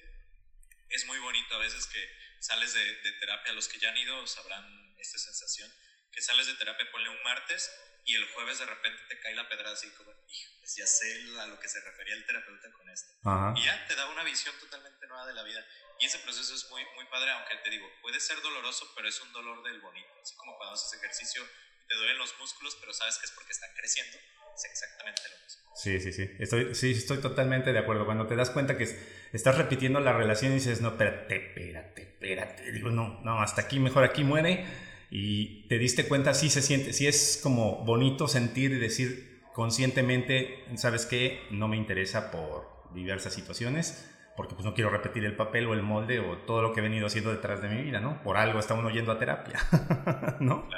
Es muy bonito a veces que sales de, de terapia, los que ya han ido sabrán esta sensación, que sales de terapia, ponle un martes y el jueves de repente te cae la pedra así como, pues ya sé a lo que se refería el terapeuta con esto. Y ya te da una visión totalmente nueva de la vida. Y ese proceso es muy, muy padre, aunque te digo, puede ser doloroso, pero es un dolor del bonito. Así como cuando haces ejercicio y te duelen los músculos, pero sabes que es porque están creciendo. Es exactamente lo mismo. Sí, sí, sí. Estoy, sí, estoy totalmente de acuerdo. Cuando te das cuenta que estás repitiendo la relación y dices, no, espérate, espérate, espérate. Digo, no, no, hasta aquí, mejor aquí muere y te diste cuenta, sí se siente, sí es como bonito sentir y decir conscientemente, ¿sabes qué? No me interesa por diversas situaciones, porque pues no quiero repetir el papel o el molde o todo lo que he venido haciendo detrás de mi vida, ¿no? Por algo está uno yendo a terapia, ¿no?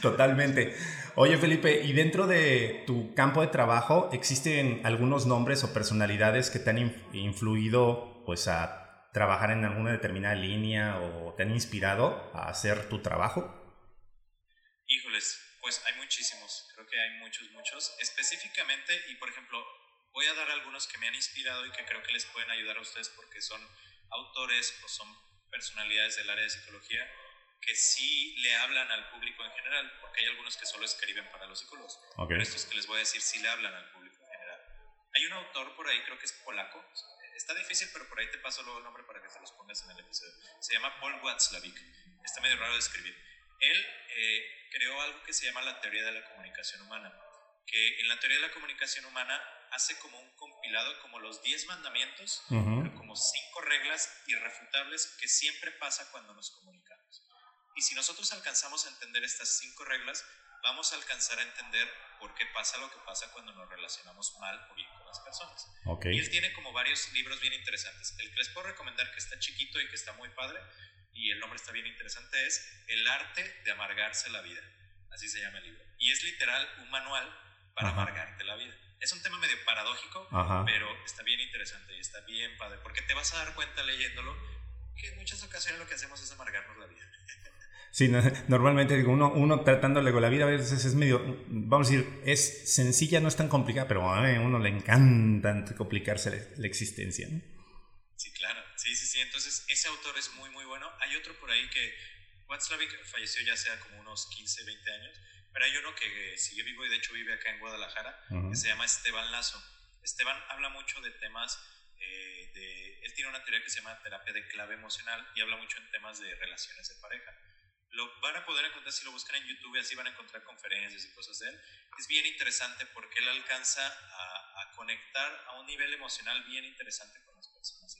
Totalmente. Oye, Felipe, ¿y dentro de tu campo de trabajo existen algunos nombres o personalidades que te han influido pues a trabajar en alguna determinada línea o te han inspirado a hacer tu trabajo? Híjoles, pues hay muchísimos, creo que hay muchos, muchos. Específicamente, y por ejemplo, voy a dar algunos que me han inspirado y que creo que les pueden ayudar a ustedes porque son autores o son personalidades del área de psicología que sí le hablan al público en general, porque hay algunos que solo escriben para los psicólogos. Pero estos que les voy a decir sí le hablan al público en general. Hay un autor por ahí, creo que es polaco. Está difícil, pero por ahí te paso luego el nombre para que se los pongas en el episodio. Se llama Paul Watzlawick. Está medio raro de escribir. Él eh, creó algo que se llama la teoría de la comunicación humana, que en la teoría de la comunicación humana hace como un compilado, como los 10 mandamientos, como cinco reglas irrefutables que siempre pasa cuando nos comunicamos. Y si nosotros alcanzamos a entender estas cinco reglas, vamos a alcanzar a entender por qué pasa lo que pasa cuando nos relacionamos mal o bien con las personas. Y él tiene como varios libros bien interesantes. El que les puedo recomendar que está chiquito y que está muy padre y el nombre está bien interesante, es El arte de amargarse la vida. Así se llama el libro. Y es literal un manual para amargarte la vida. Es un tema medio paradójico, pero está bien interesante y está bien padre, porque te vas a dar cuenta leyéndolo que en muchas ocasiones lo que hacemos es amargarnos la vida. Sí, normalmente digo, uno, uno tratándole con la vida a veces es medio, vamos a decir, es sencilla, no es tan complicada, pero a uno le encanta complicarse la, existencia. Sí, claro. Sí, sí, sí. Entonces, ese autor es muy, muy bueno. Hay otro por ahí que Watzlawick falleció ya sea como unos 15, 20 años, pero hay uno que sigue vivo y de hecho vive acá en Guadalajara, que se llama Esteban Lazo. Esteban habla mucho de temas eh, de... Él tiene una teoría que se llama terapia de clave emocional y habla mucho en temas de relaciones de pareja. Lo van a poder encontrar si lo buscan en YouTube, así van a encontrar conferencias y cosas de él. Es bien interesante porque él alcanza a, a conectar a un nivel emocional bien interesante con las personas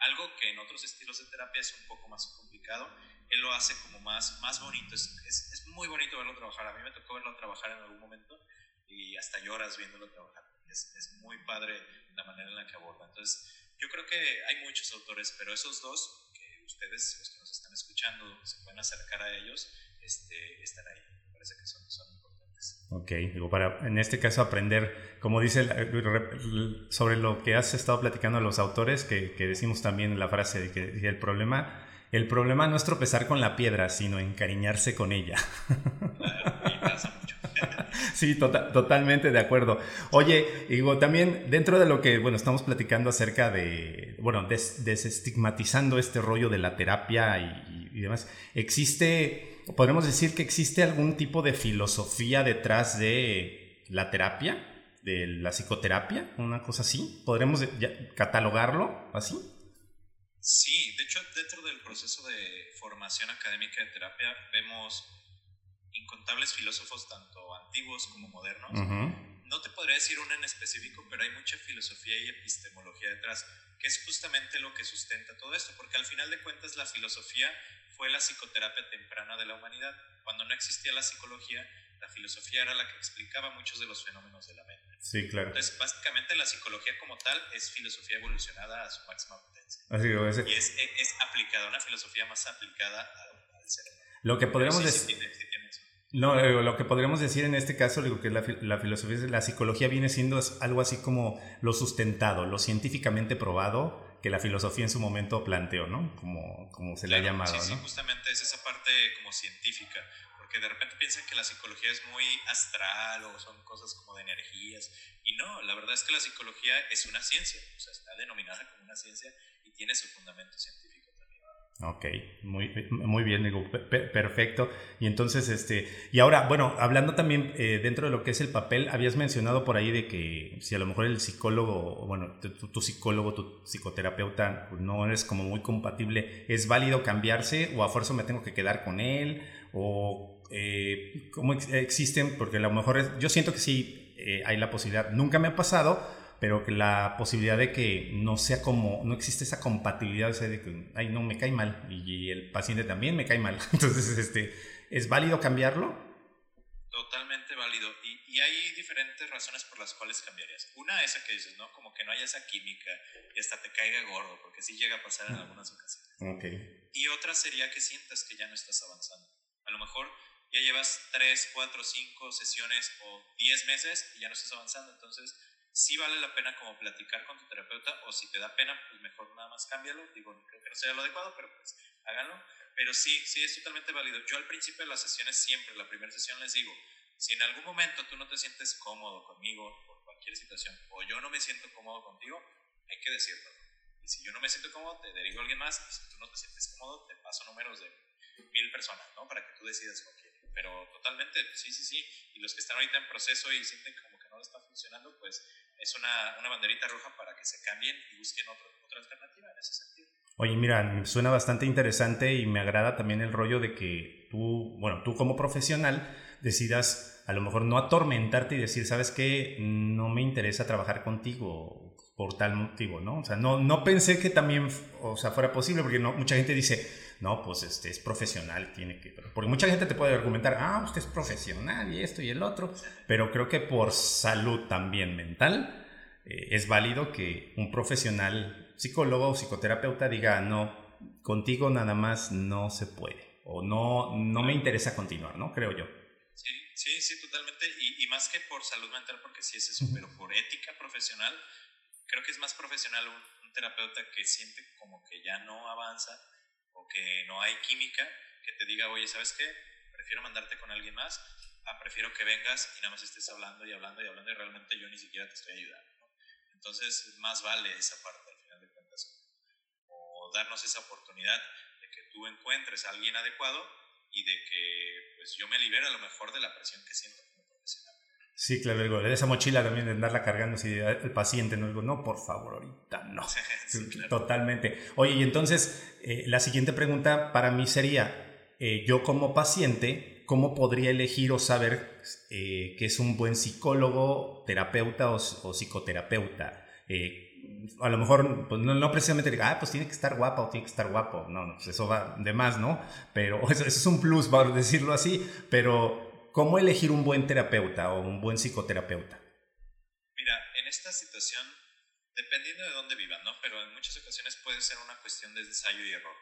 algo que en otros estilos de terapia es un poco más complicado. Él lo hace como más, más bonito. Es, es, muy bonito verlo trabajar. A mí me tocó verlo trabajar en algún momento y hasta lloras viéndolo trabajar. Es, es muy padre la manera en la que aborda. Entonces, yo creo que hay muchos autores, pero esos dos, que ustedes, los que nos están escuchando, se pueden acercar a ellos, este, están ahí. Me parece que son, son Ok, digo, para en este caso aprender, como dice, sobre lo que has estado platicando a los autores, que, decimos también la frase de que el problema, el problema no es tropezar con la piedra, sino encariñarse con ella. Sí, tota-, totalmente de acuerdo. Oye, digo, también dentro de lo que, bueno, estamos platicando acerca de, bueno, desestigmatizando este rollo de la terapia y demás, existe podemos decir que existe algún tipo de filosofía detrás de la terapia, de la psicoterapia, una cosa así. ¿Podremos catalogarlo así? Sí, de hecho, dentro del proceso de formación académica de terapia vemos incontables filósofos, tanto antiguos como modernos. no te podría decir una en específico, pero hay mucha filosofía y epistemología detrás, que es justamente lo que sustenta todo esto, porque al final de cuentas la filosofía fue la psicoterapia temprana de la humanidad. Cuando no existía la psicología, la filosofía era la que explicaba muchos de los fenómenos de la mente. Sí, claro. Entonces, básicamente la psicología como tal es filosofía evolucionada a su máxima potencia. Así Y es, es, aplicada, una filosofía más aplicada al, ser humano. Lo que podríamos decir... no, eh, lo que podríamos decir en este caso, digo que la, la filosofía, la psicología viene siendo algo así como lo sustentado, lo científicamente probado que la filosofía en su momento planteó, ¿no? Como, como se le ha llamado, sí, ¿no? Sí, justamente es esa parte como científica porque de repente piensan que la psicología es muy astral o son cosas como de energías. Y no, la verdad es que la psicología es una ciencia, o sea, está denominada como una ciencia y tiene su fundamento científico. Ok, muy, muy bien, digo, perfecto. Y entonces, este, y ahora, bueno, hablando también eh, dentro de lo que es el papel, habías mencionado por ahí de que si a lo mejor el psicólogo, bueno, tu, psicólogo, tu psicoterapeuta, no eres como muy compatible, ¿es válido cambiarse o a fuerza me tengo que quedar con él? ¿O eh, cómo existen, porque a lo mejor yo siento que sí eh, hay la posibilidad, nunca me ha pasado, pero que la posibilidad de que no sea como, no existe esa compatibilidad, o sea, de que, ay, no, me cae mal, y, el paciente también me cae mal. Entonces, este, ¿es válido cambiarlo? Totalmente válido. Y, y, hay diferentes razones por las cuales cambiarías. Una, esa que dices, ¿no? Como que no haya esa química y hasta te caiga gordo, porque sí llega a pasar en algunas ocasiones. Okay. Y otra sería que sientas que ya no estás avanzando. A lo mejor ya llevas 3, 4, 5 sesiones o 10 meses y ya no estás avanzando. Entonces, sí vale la pena como platicar con tu terapeuta o si te da pena, pues mejor nada más cámbialo. Digo, creo que no sea lo adecuado, pero pues háganlo. Pero sí, sí es totalmente válido. Yo al principio de las sesiones siempre, la primera sesión les digo, si en algún momento tú no te sientes cómodo conmigo por cualquier situación o yo no me siento cómodo contigo, hay que decirlo. Y si yo no me siento cómodo, te derivo a alguien más. Y si tú no te sientes cómodo, te paso números de mil personas, ¿no? Para que tú decidas con quién pero totalmente, sí, sí, sí. Y los que están ahorita en proceso y sienten como pues es una, banderita roja para que se cambien y busquen otra alternativa en ese sentido. Oye, mira, suena bastante interesante y me agrada también el rollo de que tú, bueno, tú como profesional decidas a lo mejor no atormentarte y decir, ¿sabes qué? No me interesa trabajar contigo por tal motivo, ¿no? O sea, no, no pensé que también, o sea, fuera posible, porque mucha gente dice, no, pues este es profesional, tiene que... Porque mucha gente te puede argumentar, ah, usted es profesional y esto y el otro, pero creo que por salud también mental eh, es válido que un profesional psicólogo o psicoterapeuta diga, no, contigo nada más no se puede, o no, no me interesa continuar, ¿no? Creo yo. Sí, sí, sí, totalmente. Y, más que por salud mental, porque sí es eso, pero por ética profesional, creo que es más profesional un terapeuta que siente como que ya no avanza que no hay química, que te diga, oye, ¿sabes qué? Prefiero mandarte con alguien más, ah, prefiero que vengas y nada más estés hablando y hablando y hablando y realmente yo ni siquiera te estoy ayudando. Entonces, más vale esa parte al final de cuentas, o darnos esa oportunidad de que tú encuentres a alguien adecuado y de que pues yo me libere a lo mejor de la presión que siento Sí, claro, digo, esa mochila también de andarla cargando así el paciente, no digo, no, por favor, ahorita no. Totalmente. Oye, y entonces eh, la siguiente pregunta para mí sería, eh, yo como paciente, ¿cómo podría elegir o saber eh, que es un buen psicólogo, terapeuta o, psicoterapeuta? a lo mejor, pues no, precisamente diga, ah, pues tiene que estar guapa o tiene que estar guapo. No, no, pues eso va de más, ¿no? Pero eso, eso es un plus, por decirlo así. Pero ¿Cómo elegir un buen terapeuta o un buen psicoterapeuta? Mira, en esta situación, dependiendo de dónde vivan, ¿no? Pero en muchas ocasiones puede ser una cuestión de ensayo y error.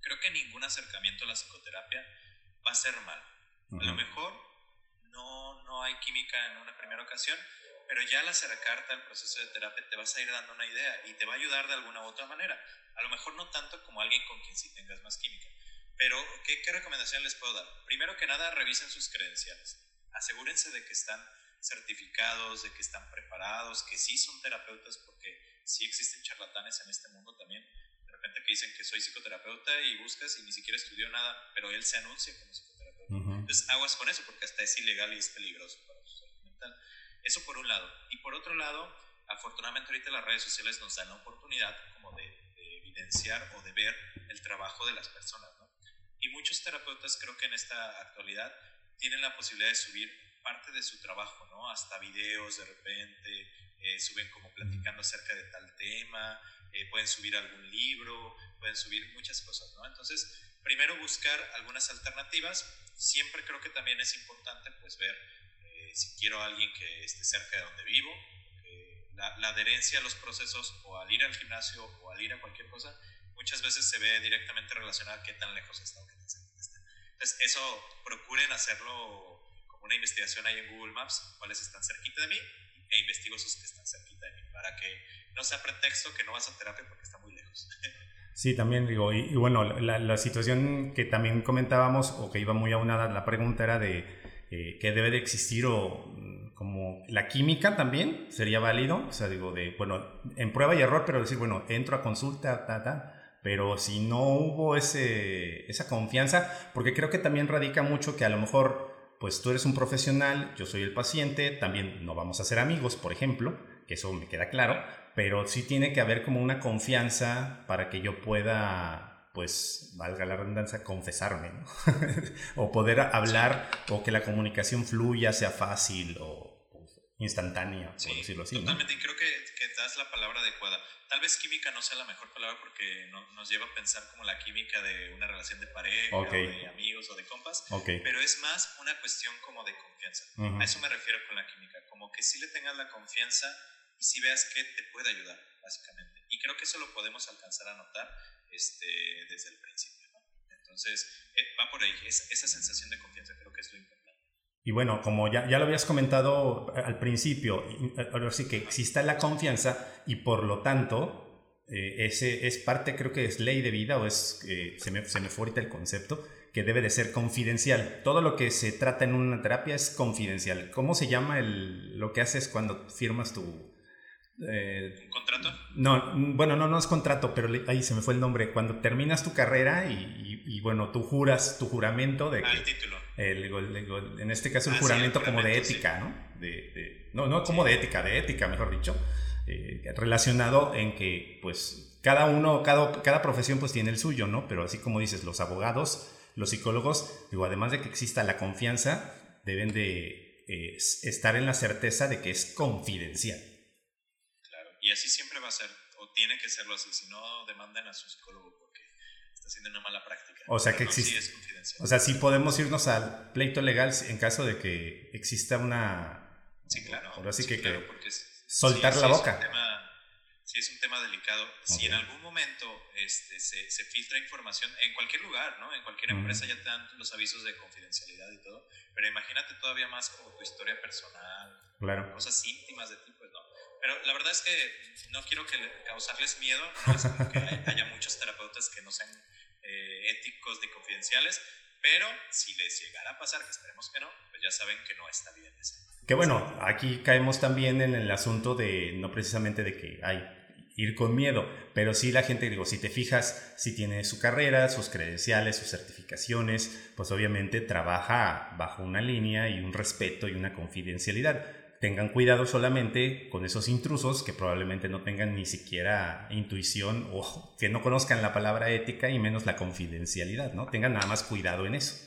Creo que ningún acercamiento a la psicoterapia va a ser mal. A lo mejor no, no hay química en una primera ocasión, pero ya al acercarte al proceso de terapia te vas a ir dando una idea y te va a ayudar de alguna u otra manera. A lo mejor no tanto como alguien con quien sí tengas más pero, ¿qué, ¿qué recomendación les puedo dar? Primero que nada, revisen sus credenciales. Asegúrense de que están certificados, de que están preparados, que sí son terapeutas, porque sí existen charlatanes en este mundo también. De repente que dicen que soy psicoterapeuta y buscas y ni siquiera estudió nada, pero él se anuncia como psicoterapeuta. Entonces, aguas con eso, porque hasta es ilegal y es peligroso para su salud mental. Eso por un lado. Y por otro lado, afortunadamente ahorita las redes sociales nos dan la oportunidad como de, de evidenciar o de ver el trabajo de las personas, muchos terapeutas creo que en esta actualidad tienen la posibilidad de subir parte de su trabajo, ¿no? Hasta videos de repente, eh, suben como platicando acerca de tal tema, eh, pueden subir algún libro, pueden subir muchas cosas, ¿no? Entonces, primero buscar algunas alternativas. Siempre creo que también es importante, pues, ver eh, si quiero a alguien que esté cerca de donde vivo. La, la, adherencia a los procesos o al ir al gimnasio o al ir a cualquier cosa, muchas veces se ve directamente relacionada a qué tan lejos está o qué tan cerca está. Entonces, eso procuren hacerlo como una investigación ahí en Google Maps, cuáles están cerquita de mí e investigo esos que están cerquita de mí, para que no sea pretexto que no vas a terapia porque está muy lejos. Sí, también digo, y, bueno, la, la, situación que también comentábamos o que iba muy aunada, la pregunta era de eh, que debe de existir o mm, como la química también sería válido, o sea, digo, de, bueno, en prueba y error, pero decir, bueno, entro a consulta, ta, ta, pero si no hubo ese, esa confianza, porque creo que también radica mucho que a lo mejor pues tú eres un profesional, yo soy el paciente, también no vamos a ser amigos, por ejemplo, que eso me queda claro, pero sí tiene que haber como una confianza para que yo pueda, pues, valga la redundancia, confesarme, ¿no? o poder hablar, o que la comunicación fluya, sea fácil o, instantánea, por decirlo así. Totalmente, y creo que, que das la palabra adecuada Tal vez química no sea la mejor palabra porque no, nos lleva a pensar como la química de una relación de pareja o de amigos o de compas, pero es más una cuestión como de confianza. A eso me refiero con la química, como que si le tengas la confianza y si veas que te puede ayudar, básicamente. Y creo que eso lo podemos alcanzar a notar este, desde el principio. Entonces, eh, va por ahí, esa sensación de confianza creo que es lo importante. Y bueno, como ya, ya lo habías comentado al principio, ahora sí que exista la confianza y por lo tanto, eh, ese es parte, creo que es ley de vida o es, eh, se, me, se me fue ahorita el concepto, que debe de ser confidencial. Todo lo que se trata en una terapia es confidencial. ¿Cómo se llama el, lo que haces cuando firmas tu... Eh, ¿Contrato? No, bueno, no, no es contrato, pero ahí se me fue el nombre. Cuando terminas tu carrera y, y, bueno, tú juras tu juramento de... Ah, el título en este caso el ah, juramento como de ética, ¿no? De, no, no como de ética, de ética, mejor dicho, eh, relacionado en que pues cada uno, cada, cada profesión pues tiene el suyo, ¿no? Pero así como dices, los abogados, los psicólogos, digo, además de que exista la confianza, deben de eh, estar en la certeza de que es confidencial. Claro, y así siempre va a ser, o tiene que serlo así, si no demanden a su psicólogo porque está haciendo una mala práctica. O sea que existe. O sea, sí podemos irnos al pleito legal en caso de que exista una. Sí, claro. Ahora sí, que, claro, soltar la boca. sí, es un tema delicado. Si en algún momento este, se, se, filtra información en cualquier lugar, ¿no? En cualquier empresa ya te dan los avisos de confidencialidad y todo. Pero imagínate todavía más como tu historia personal. Claro. Cosas íntimas de ti, pues no. Pero la verdad es que no quiero que causarles miedo, no es como que haya muchos terapeutas que no sean eh, éticos ni confidenciales, pero si les llegara a pasar, que esperemos que no, pues ya saben que no está bien eso. Que bueno, aquí caemos también en el asunto de, no precisamente de que hay ir con miedo, pero sí la gente, digo, si te fijas, si tiene su carrera, sus credenciales, sus certificaciones, pues obviamente trabaja bajo una línea y un respeto y una confidencialidad tengan cuidado solamente con esos intrusos que probablemente no tengan ni siquiera intuición o que no conozcan la palabra ética y menos la confidencialidad, ¿no? Tengan nada más cuidado en eso.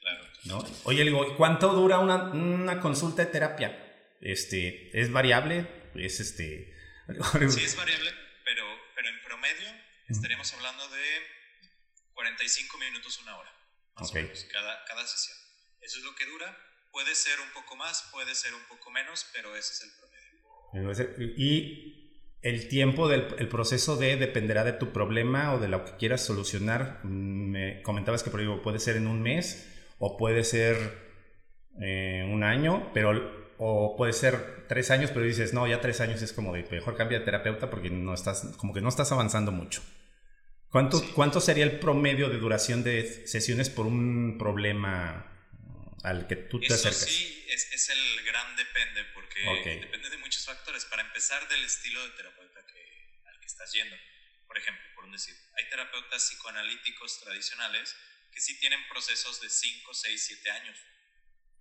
Claro. ¿no? Oye, digo, ¿cuánto dura una, una, consulta de terapia? Este, ¿Es variable? ¿Es este...? sí, es variable, pero, pero en promedio estaríamos hablando de 45 minutos, una hora, más o menos, cada, cada sesión. Eso es lo que dura Puede ser un poco más, puede ser un poco menos, pero ese es el promedio. Y el tiempo del proceso de dependerá de tu problema o de lo que quieras solucionar. Me comentabas que por ejemplo, puede ser en un mes o puede ser eh, un año, pero o puede ser tres años, pero dices, no, ya tres años es como de mejor cambia de terapeuta porque no estás, como que no estás avanzando mucho. ¿Cuánto, ¿Cuánto sería el promedio de duración de sesiones por un problema al que tú te Eso sí, es, el gran depende, porque depende de muchos factores. Para empezar, del estilo de terapeuta que, al que estás yendo. Por ejemplo, por un decir, hay terapeutas psicoanalíticos tradicionales que sí tienen procesos de 5, 6, 7 años.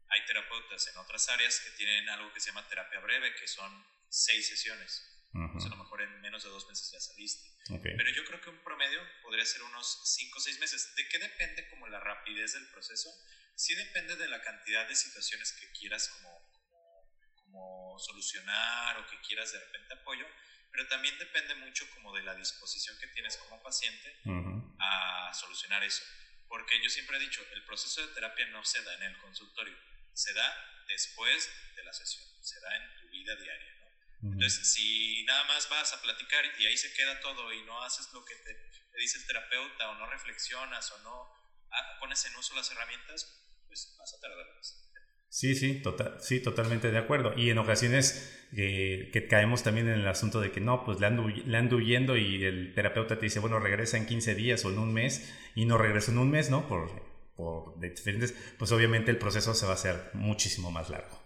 Hay terapeutas en otras áreas que tienen algo que se llama terapia breve, que son 6 sesiones. a lo mejor en menos de dos meses ya saliste. Pero yo creo que un promedio podría ser unos 5 o 6 meses. ¿De qué depende como la rapidez del proceso? Sí depende de la cantidad de situaciones que quieras como, como, solucionar o que quieras de repente apoyo, pero también depende mucho como de la disposición que tienes como paciente a solucionar eso. Porque yo siempre he dicho, el proceso de terapia no se da en el consultorio, se da después de la sesión, se da en tu vida diaria. Entonces, si nada más vas a platicar y ahí se queda todo y no haces lo que te, dice el terapeuta o no reflexionas o no ah, pones en uso las herramientas, pues vas a tardar más. Sí, sí, total, sí, totalmente de acuerdo. Y en ocasiones eh, que caemos también en el asunto de que no, pues le ando, le ando huyendo y el terapeuta te dice, bueno, regresa en 15 días o en un mes y no regresa en un mes, ¿no? Por, por diferentes, pues obviamente el proceso se va a hacer muchísimo más largo.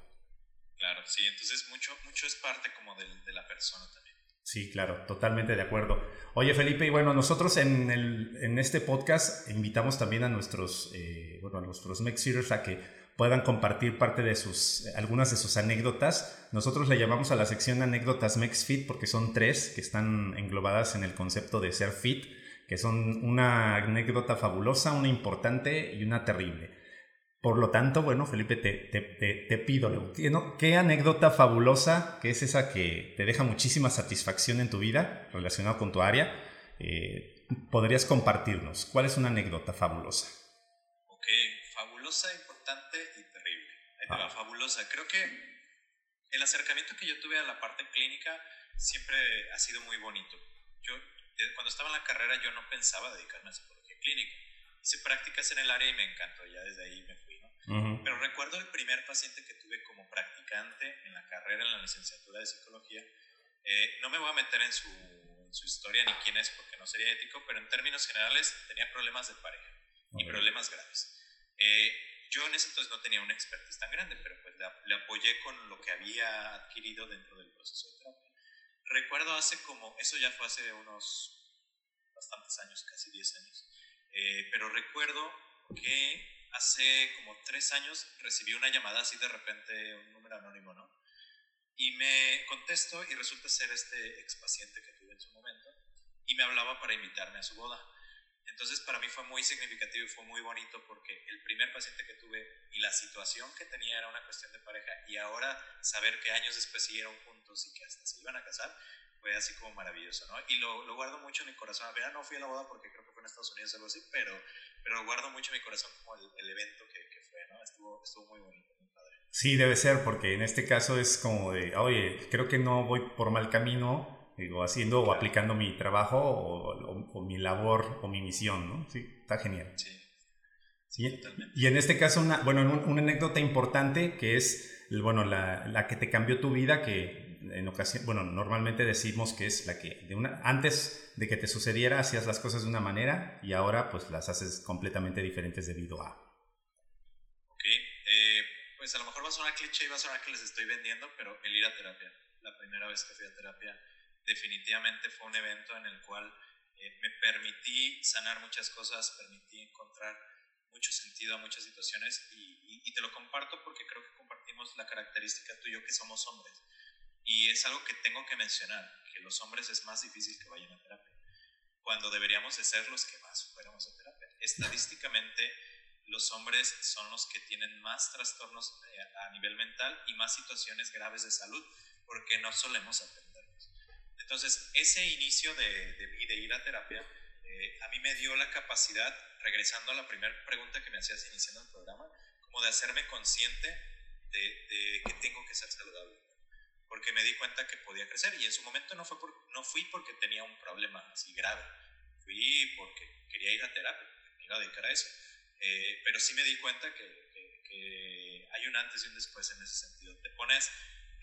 Claro, sí, entonces mucho, mucho es parte como de, de la persona también. Sí, claro, totalmente de acuerdo. Oye, Felipe, y bueno, nosotros en, el, en este podcast invitamos también a nuestros, eh, bueno, a nuestros Mexeaters a que puedan compartir parte de sus, algunas de sus anécdotas. Nosotros le llamamos a la sección anécdotas MexFit porque son tres que están englobadas en el concepto de ser fit, que son una anécdota fabulosa, una importante y una terrible. Por lo tanto, bueno, Felipe, te, te, te, pido, ¿qué, anécdota fabulosa, que es esa que te deja muchísima satisfacción en tu vida relacionada con tu área, eh, podrías compartirnos? ¿Cuál es una anécdota fabulosa? Ok, fabulosa, importante y terrible. Ah. fabulosa. Creo que el acercamiento que yo tuve a la parte clínica siempre ha sido muy bonito. Yo, cuando estaba en la carrera, yo no pensaba dedicarme a psicología clínica. Hice prácticas en el área y me encantó. Ya desde ahí me fui pero recuerdo el primer paciente que tuve como practicante en la carrera, en la licenciatura de psicología. Eh, no me voy a meter en su, su, historia ni quién es porque no sería ético, pero en términos generales tenía problemas de pareja y problemas graves. Eh, yo en ese entonces no tenía una expertise tan grande, pero pues le, apoyé con lo que había adquirido dentro del proceso de terapia. Recuerdo hace como, eso ya fue hace unos bastantes años, casi 10 años, eh, pero recuerdo que hace como tres años recibí una llamada así de repente, un número anónimo, ¿no? Y me contesto y resulta ser este ex paciente que tuve en su momento y me hablaba para invitarme a su boda. Entonces para mí fue muy significativo y fue muy bonito porque el primer paciente que tuve y la situación que tenía era una cuestión de pareja y ahora saber que años después siguieron juntos y que hasta se iban a casar fue así como maravilloso, ¿no? Y lo, lo guardo mucho en mi corazón. A ver, no fui a la boda porque creo que fue en Estados Unidos o algo así, pero, pero guardo mucho en mi corazón como el, evento que, que, fue, ¿no? Estuvo, estuvo muy bonito, muy padre. Sí, debe ser, porque en este caso es como de, oye, creo que no voy por mal camino, digo, haciendo o aplicando mi trabajo o, mi labor o mi misión, ¿no? Sí, está genial. Sí. Sí, y en este caso, una, bueno, una anécdota importante que es, bueno, la, la que te cambió tu vida, que en ocasión, bueno, normalmente decimos que es la que de una, antes de que te sucediera hacías las cosas de una manera y ahora pues las haces completamente diferentes debido a. Ok, eh, pues a lo mejor va a sonar cliché y va a sonar que les estoy vendiendo, pero el ir a terapia, la primera vez que fui a terapia, definitivamente fue un evento en el cual eh, me permití sanar muchas cosas, permití encontrar mucho sentido a muchas situaciones y, te lo comparto porque creo que compartimos la característica tú que somos hombres. Y es algo que tengo que mencionar, que los hombres es más difícil que vayan a terapia, cuando deberíamos de ser los que más fuéramos a terapia. Estadísticamente, los hombres son los que tienen más trastornos eh, a nivel mental y más situaciones graves de salud, porque no solemos atenderlos. Entonces, ese inicio de, de de ir a terapia, eh, a mí me dio la capacidad, regresando a la primera pregunta que me hacías iniciando el programa, como de hacerme consciente de, de que tengo que ser saludable porque me di cuenta que podía crecer y en su momento no, fue por, no fui porque tenía un problema así grave, fui porque quería ir a terapia, me iba a dedicar a eso, eh, pero sí me di cuenta que, que, hay un antes y un después en ese sentido. Te pones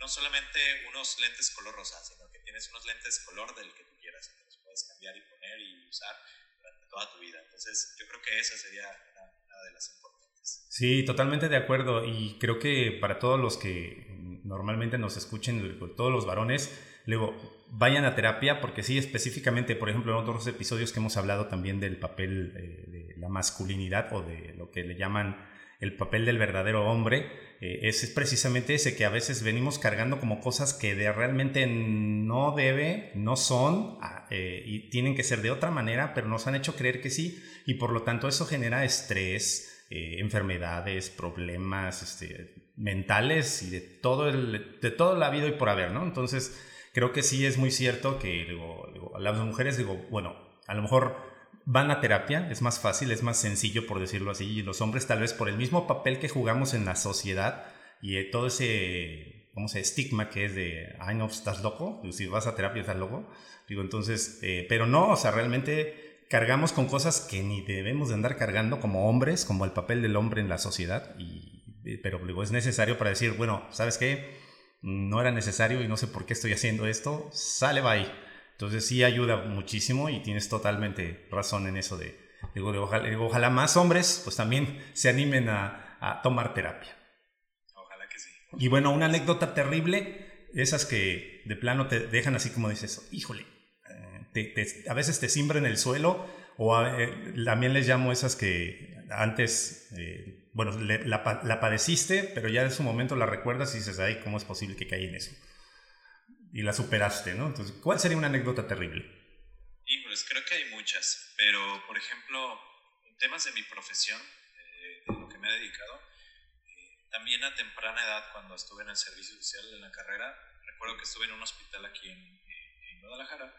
no solamente unos lentes color rosa, sino que tienes unos lentes color del que tú quieras te los puedes cambiar y poner y usar durante toda tu vida. Entonces yo creo que esa sería una de las importantes. Sí, totalmente de acuerdo y creo que para todos los que normalmente nos escuchen todos los varones, luego vayan a terapia porque sí, específicamente, por ejemplo, en otros episodios que hemos hablado también del papel eh, de la masculinidad o de lo que le llaman el papel del verdadero hombre, eh, es, precisamente ese que a veces venimos cargando como cosas que de, realmente no debe, no son ah, eh, y tienen que ser de otra manera, pero nos han hecho creer que sí y por lo tanto eso genera estrés, eh, enfermedades, problemas este, mentales y de todo, el, de todo la vida y por haber, ¿no? Entonces, creo que sí es muy cierto que digo, las mujeres, digo, bueno, a lo mejor van a terapia, es más fácil, es más sencillo por decirlo así, y los hombres tal vez por el mismo papel que jugamos en la sociedad y eh, todo ese, ¿cómo se estigma que es de, ay no, estás loco, si vas a terapia estás loco, digo, entonces, eh, pero no, o sea, realmente cargamos con cosas que ni debemos de andar cargando como hombres, como el papel del hombre en la sociedad, y, eh, pero es necesario para decir, bueno, ¿sabes qué? No era necesario y no sé por qué estoy haciendo esto, sale, bye entonces sí ayuda muchísimo y tienes totalmente razón en eso de, digo, ojalá, ojalá más hombres pues también se animen a, tomar terapia. Ojalá que sí. Y bueno, una anécdota terrible, esas que de plano te dejan así como dices, híjole, eh, a veces te simbra en el suelo o eh, también les llamo esas que antes, eh, bueno, la, la, padeciste, pero ya en su momento la recuerdas y dices, ay, ¿cómo es posible que caí en eso? Y la superaste, ¿no? Entonces, ¿cuál sería una anécdota terrible? Híjoles, creo que hay muchas, pero por ejemplo, en temas de mi profesión, eh, de lo que me he dedicado, también a temprana edad, cuando estuve en el servicio social en la carrera, recuerdo que estuve en un hospital aquí en, en Guadalajara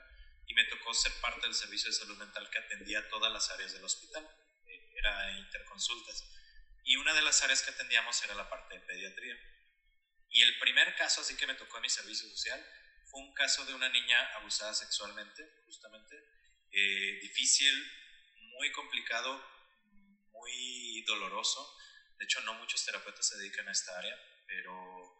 y me tocó ser parte del servicio de salud mental que atendía todas las áreas del hospital, eh, era interconsultas. Y una de las áreas que atendíamos era la parte de pediatría. Y el primer caso así que me tocó en mi servicio social fue un caso de una niña abusada sexualmente, justamente, eh, difícil, muy complicado, muy doloroso. De hecho, no muchos terapeutas se dedican a esta área, pero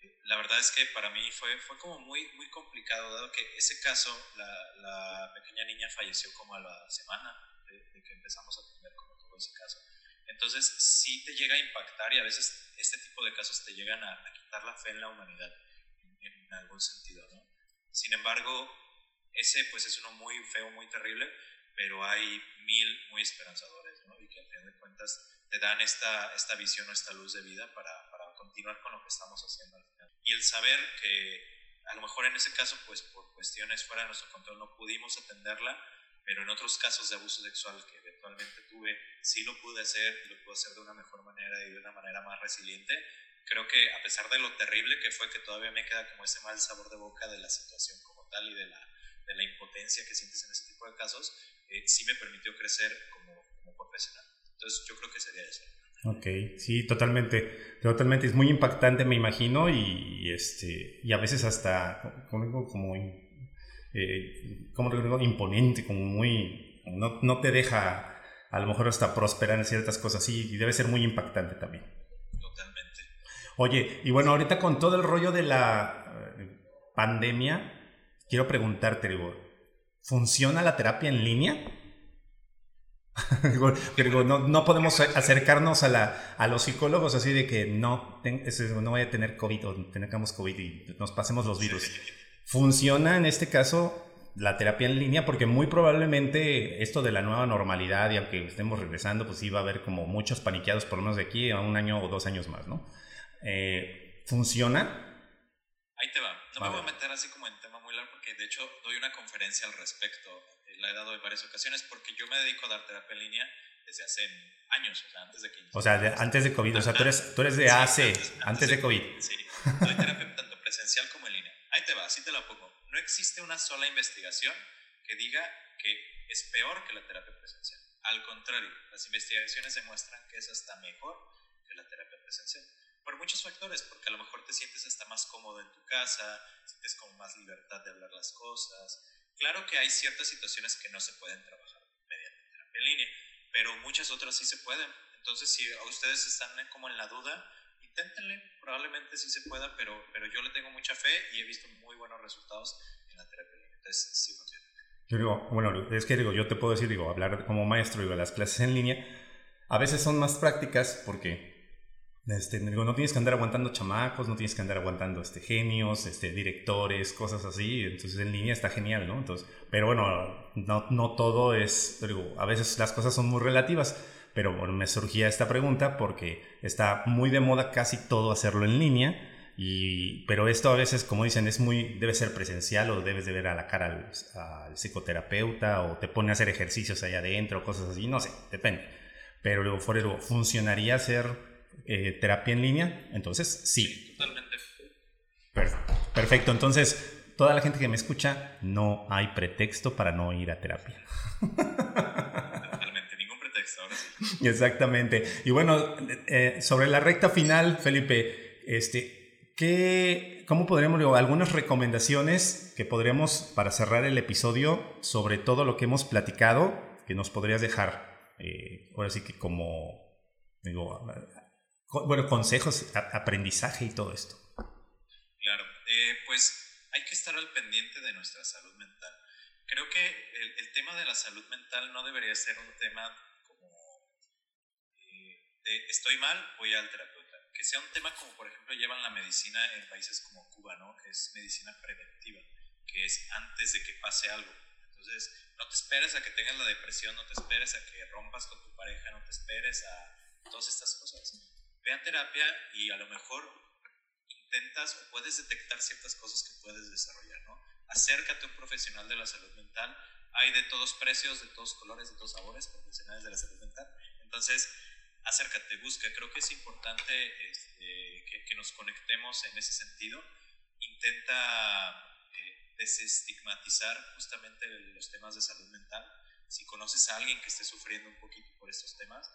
eh, la verdad es que para mí fue, fue como muy, muy complicado, dado que ese caso, la, la pequeña niña falleció como a la semana de, que empezamos a atender como todo ese caso. Entonces, sí te llega a impactar y a veces este tipo de casos te llegan a, a quitar la fe en la humanidad sentido, ¿no? Sin embargo, ese pues es uno muy feo, muy terrible, pero hay mil muy esperanzadores, ¿no? Y que al final de cuentas te dan esta, esta visión o esta luz de vida para, para continuar con lo que estamos haciendo al final. Y el saber que a lo mejor en ese caso, pues por cuestiones fuera de nuestro control no pudimos atenderla, pero en otros casos de abuso sexual que eventualmente tuve, sí lo pude hacer y lo pude hacer de una mejor manera y de una manera más resiliente, creo que a pesar de lo terrible que fue, que todavía me queda como ese mal sabor de boca de la situación como tal y de la, de la impotencia que sientes en ese tipo de casos, eh, sí me permitió crecer como, profesional. Entonces yo creo que sería eso. Ok, sí, totalmente, totalmente, es muy impactante me imagino y, este, y a veces hasta como, como, eh, como digo, imponente, como muy, no, no te deja a lo mejor hasta prosperar en ciertas cosas y debe ser muy impactante también. Oye, y bueno, ahorita con todo el rollo de la eh, pandemia, quiero preguntarte, digo, ¿funciona la terapia en línea? digo, no, no, podemos acercarnos a, la, a los psicólogos así de que no, no voy a tener COVID o tengamos COVID y nos pasemos los virus. ¿Funciona en este caso la terapia en línea? Porque muy probablemente esto de la nueva normalidad y aunque estemos regresando, pues iba a haber como muchos paniqueados por lo menos de aquí a un año o dos años más, ¿no? Eh, ¿Funciona? Ahí te va. No me voy a meter así como en tema muy largo porque de hecho doy una conferencia al respecto. Eh, la he dado en varias ocasiones porque yo me dedico a dar terapia en línea desde hace años, o sea, antes de que... O sea, antes de COVID, o sea, tú eres, tú eres de hace, antes, de, COVID. Sí, doy terapia tanto presencial como en línea. Ahí te va, así te la pongo. No existe una sola investigación que diga que es peor que la terapia presencial. Al contrario, las investigaciones demuestran que es hasta mejor que la terapia presencial por muchos factores, porque a lo mejor te sientes hasta más cómodo en tu casa, sientes como más libertad de hablar las cosas. Claro que hay ciertas situaciones que no se pueden trabajar mediante terapia en línea, pero muchas otras sí se pueden. Entonces, si ustedes están como en la duda, inténtenle, probablemente sí se pueda, pero, pero yo le tengo mucha fe y he visto muy buenos resultados en la terapia en línea. Entonces, sí funciona. Yo digo, bueno, es que digo, yo te puedo decir, digo, hablar como maestro, digo, las clases en línea a veces son más prácticas porque este, no tienes que andar aguantando chamacos, no tienes que andar aguantando este, genios, este, directores, cosas así. Entonces en línea está genial, ¿no? Entonces, pero bueno, no, todo es, digo, a veces las cosas son muy relativas. Pero me surgía esta pregunta porque está muy de moda casi todo hacerlo en línea. Y, pero esto a veces, como dicen, es muy, debe ser presencial o debes de ver a la cara al, psicoterapeuta o te pone a hacer ejercicios allá adentro, cosas así, no sé, depende. Pero luego, ¿funcionaría hacer eh, terapia en línea? Entonces, sí. totalmente. Perfecto. Entonces, toda la gente que me escucha, no hay pretexto para no ir a terapia. Totalmente, ningún pretexto, ahora sí. Exactamente. Y bueno, eh, sobre la recta final, Felipe, este, ¿qué, ¿cómo podríamos, digo, algunas recomendaciones que podríamos para cerrar el episodio sobre todo lo que hemos platicado, que nos podrías dejar? Eh, ahora sí que como, digo, bueno, consejos, aprendizaje y todo esto. Claro, eh, pues hay que estar al pendiente de nuestra salud mental. Creo que el, tema de la salud mental no debería ser un tema como eh, de estoy mal, voy al terapeuta. Que sea un tema como, por ejemplo, llevan la medicina en países como Cuba, ¿no? Que es medicina preventiva, que es antes de que pase algo. Entonces, no te esperes a que tengas la depresión, no te esperes a que rompas con tu pareja, no te esperes a todas estas cosas. Ve a terapia y a lo mejor intentas o puedes detectar ciertas cosas que puedes desarrollar, ¿no? Acércate a un profesional de la salud mental. Hay de todos precios, de todos colores, de todos sabores, profesionales de la salud mental. Entonces, acércate, busca. Creo que es importante este, que, nos conectemos en ese sentido. Intenta eh, desestigmatizar justamente los temas de salud mental. Si conoces a alguien que esté sufriendo un poquito por estos temas,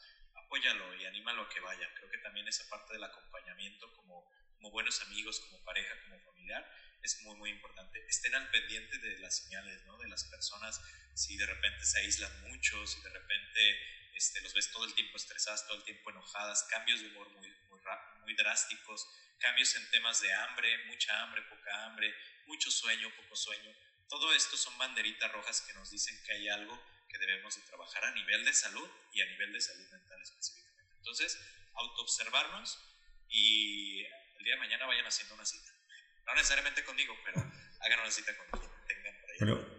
apóyalo y anímalo a que vaya. Creo que también esa parte del acompañamiento como como buenos amigos, como pareja, como familiar, es muy, muy importante. Estén al pendiente de las señales, ¿no? De las personas, si de repente se aíslan mucho, si de repente este, los ves todo el tiempo estresadas, todo el tiempo enojadas, cambios de humor muy, muy, muy drásticos, cambios en temas de hambre, mucha hambre, poca hambre, mucho sueño, poco sueño. Todo esto son banderitas rojas que nos dicen que hay algo que debemos de trabajar a nivel de salud y a nivel de salud específicamente. Entonces, autoobservarnos y el día de mañana vayan haciendo una cita. No necesariamente conmigo, pero hagan una cita con quien tengan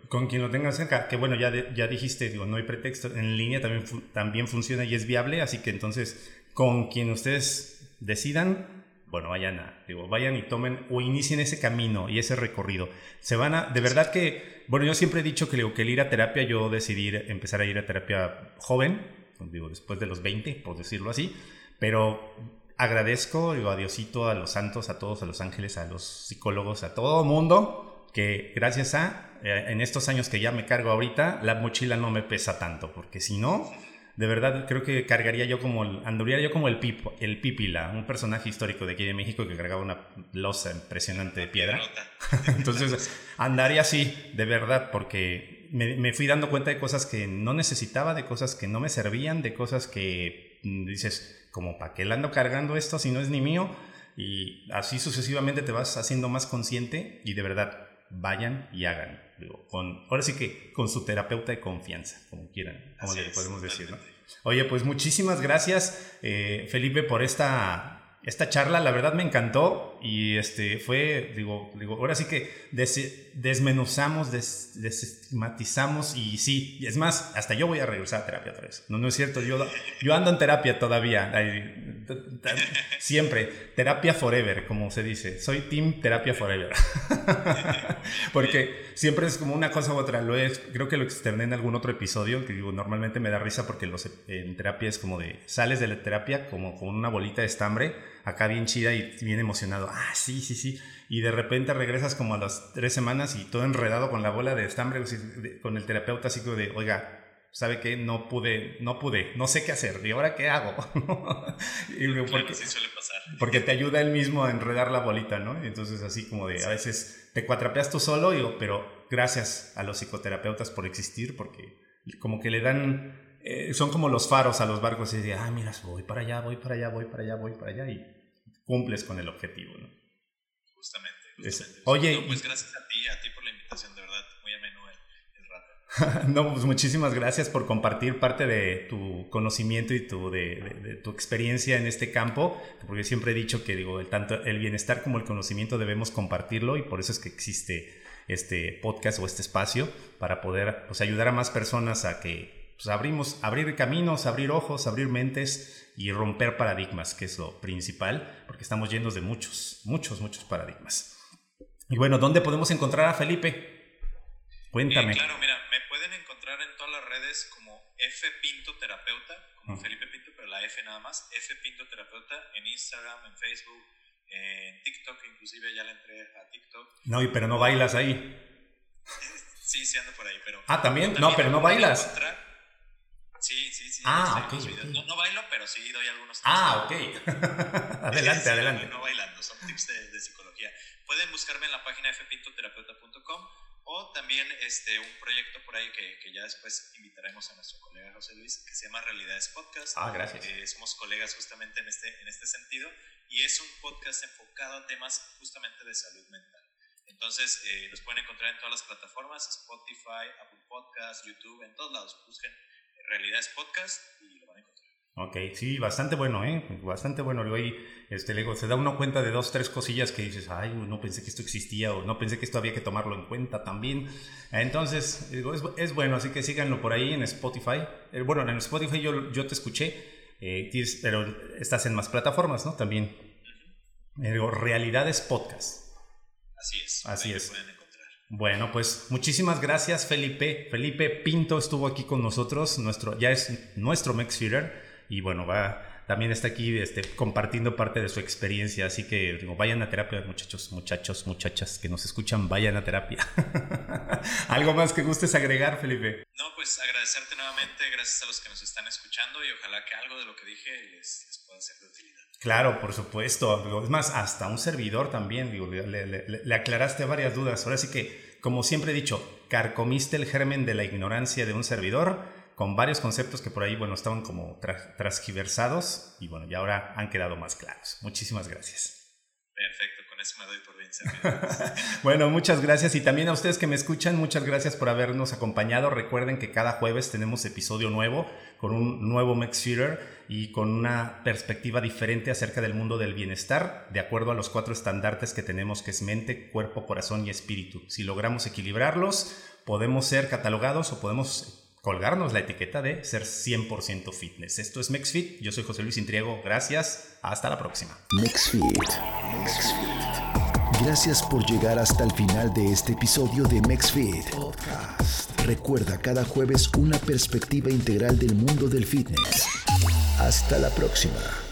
con quien lo tengan cerca, que bueno, ya, ya dijiste, digo, no hay pretexto, en línea también, también funciona y es viable, así que entonces con quien ustedes decidan, bueno, vayan a, digo, vayan y tomen o inicien ese camino y ese recorrido. Se van a, de verdad que, bueno, yo siempre he dicho que, digo, que el ir a terapia, yo decidí empezar a ir a terapia joven, digo, después de los 20, por decirlo así, pero agradezco digo, a Diosito, a los santos, a todos, a los ángeles, a los psicólogos, a todo mundo, que gracias a, eh, en estos años que ya me cargo ahorita, la mochila no me pesa tanto, porque si no, de verdad creo que cargaría yo como, andaría yo como el, Pipo, el Pipila, un personaje histórico de aquí de México que cargaba una losa impresionante de piedra. Entonces andaría así, de verdad, porque me, me fui dando cuenta de cosas que no necesitaba, de cosas que no me servían, de cosas que mm, dices, como para qué le ando cargando esto si no es ni mío. Y así sucesivamente te vas haciendo más consciente y de verdad vayan y hagan. con, ahora sí que con su terapeuta de confianza, como quieran, como le podemos decir. ¿no? Oye, pues muchísimas gracias, eh, Felipe, por esta esta charla, la verdad me encantó y este fue, digo, digo ahora sí que desmenuzamos, desestigmatizamos y sí, es más, hasta yo voy a regresar a terapia otra vez. No, no es cierto, yo, yo ando en terapia todavía, siempre, terapia forever, como se dice, soy team terapia forever. Porque siempre es como una cosa u otra, lo es, creo que lo externé en algún otro episodio, que digo, normalmente me da risa porque en terapia es como de, sales de la terapia como con una bolita de estambre acá bien chida y bien emocionado. Ah, sí, sí, sí. Y de repente regresas como a las tres semanas y todo enredado con la bola de estambre, con el terapeuta así como de, oiga, ¿sabe qué? No pude, no pude, no sé qué hacer. ¿Y ahora qué hago? y porque, suele pasar. Porque te ayuda él mismo a enredar la bolita, ¿no? Entonces así como de, a veces te cuatrapeas tú solo, digo, pero gracias a los psicoterapeutas por existir, porque como que le dan eh, son como los faros a los barcos y dices, ah, mira, voy para allá, voy para allá, voy para allá, voy para allá y cumples con el objetivo, ¿no? Justamente. oye, pues gracias a ti, a ti por la invitación, de verdad, muy ameno el, el rato. no, pues muchísimas gracias por compartir parte de tu conocimiento y tu, de, tu experiencia en este campo, porque siempre he dicho que digo, el, tanto el bienestar como el conocimiento debemos compartirlo y por eso es que existe este podcast o este espacio para poder pues, ayudar a más personas a que pues abrimos, abrir caminos, abrir ojos, abrir mentes y romper paradigmas, que es lo principal, porque estamos llenos de muchos, muchos, muchos paradigmas. Y bueno, ¿dónde podemos encontrar a Felipe? Cuéntame. claro, mira, me pueden encontrar en todas las redes como F Pinto Terapeuta, como Felipe Pinto, pero la F nada más, F Pinto Terapeuta en Instagram, en Facebook, en TikTok, inclusive ya le entré a TikTok. No, pero no bailas ahí. sí, sí ando por ahí, pero... Ah, ¿también? no, pero no bailas. Sí, sí, sí. Ah, ok. No, bailo, pero sí doy algunos tips. Ah, ok. adelante, adelante. No, bailando, son tips de, psicología. Pueden buscarme en la página fpintoterapeuta.com o también este, un proyecto por ahí que, que, ya después invitaremos a nuestro colega José Luis, que se llama Realidades Podcast. Ah, gracias. Eh, somos colegas justamente en este, en este sentido y es un podcast enfocado a temas justamente de salud mental. Entonces, eh, los pueden encontrar en todas las plataformas, Spotify, Apple Podcasts, YouTube, en todos lados. Busquen Realidades Podcast y lo van a encontrar. Ok, sí, bastante bueno, ¿eh? Bastante bueno. Luego este, luego se da uno cuenta de dos, tres cosillas que dices, ay, no pensé que esto existía o no pensé que esto había que tomarlo en cuenta también. Entonces, es, es bueno, así que síganlo por ahí en Spotify. Eh, bueno, en Spotify yo, yo te escuché, eh, pero estás en más plataformas, ¿no? También. Uh Realidades Podcast. Así es. Así es. Bueno, pues muchísimas gracias Felipe. Felipe Pinto estuvo aquí con nosotros, nuestro, ya es nuestro Max y bueno, va, también está aquí este, compartiendo parte de su experiencia, así que digo, vayan a terapia muchachos, muchachos, muchachas que nos escuchan, vayan a terapia. ¿Algo más que gustes agregar, Felipe? No, pues agradecerte nuevamente, gracias a los que nos están escuchando y ojalá que algo de lo que dije les, pueda ser de utilidad. Claro, por supuesto. Es más, hasta un servidor también, digo, le, aclaraste varias dudas. Ahora sí que, como siempre he dicho, carcomiste el germen de la ignorancia de un servidor con varios conceptos que por ahí, bueno, estaban como transgiversados y bueno, ya ahora han quedado más claros. Muchísimas gracias. Perfecto, eso me doy por bien bueno, muchas gracias y también a ustedes que me escuchan, muchas gracias por habernos acompañado. Recuerden que cada jueves tenemos episodio nuevo con un nuevo Max y con una perspectiva diferente acerca del mundo del bienestar, de acuerdo a los cuatro estandartes que tenemos, que es mente, cuerpo, corazón y espíritu. Si logramos equilibrarlos, podemos ser catalogados o podemos colgarnos la etiqueta de ser 100% fitness. Esto es MexFit, yo soy José Luis Intriego, gracias, hasta la próxima. MexFit. Gracias por llegar hasta el final de este episodio de MexFit Podcast. Recuerda cada jueves una perspectiva integral del mundo del fitness. Hasta la próxima.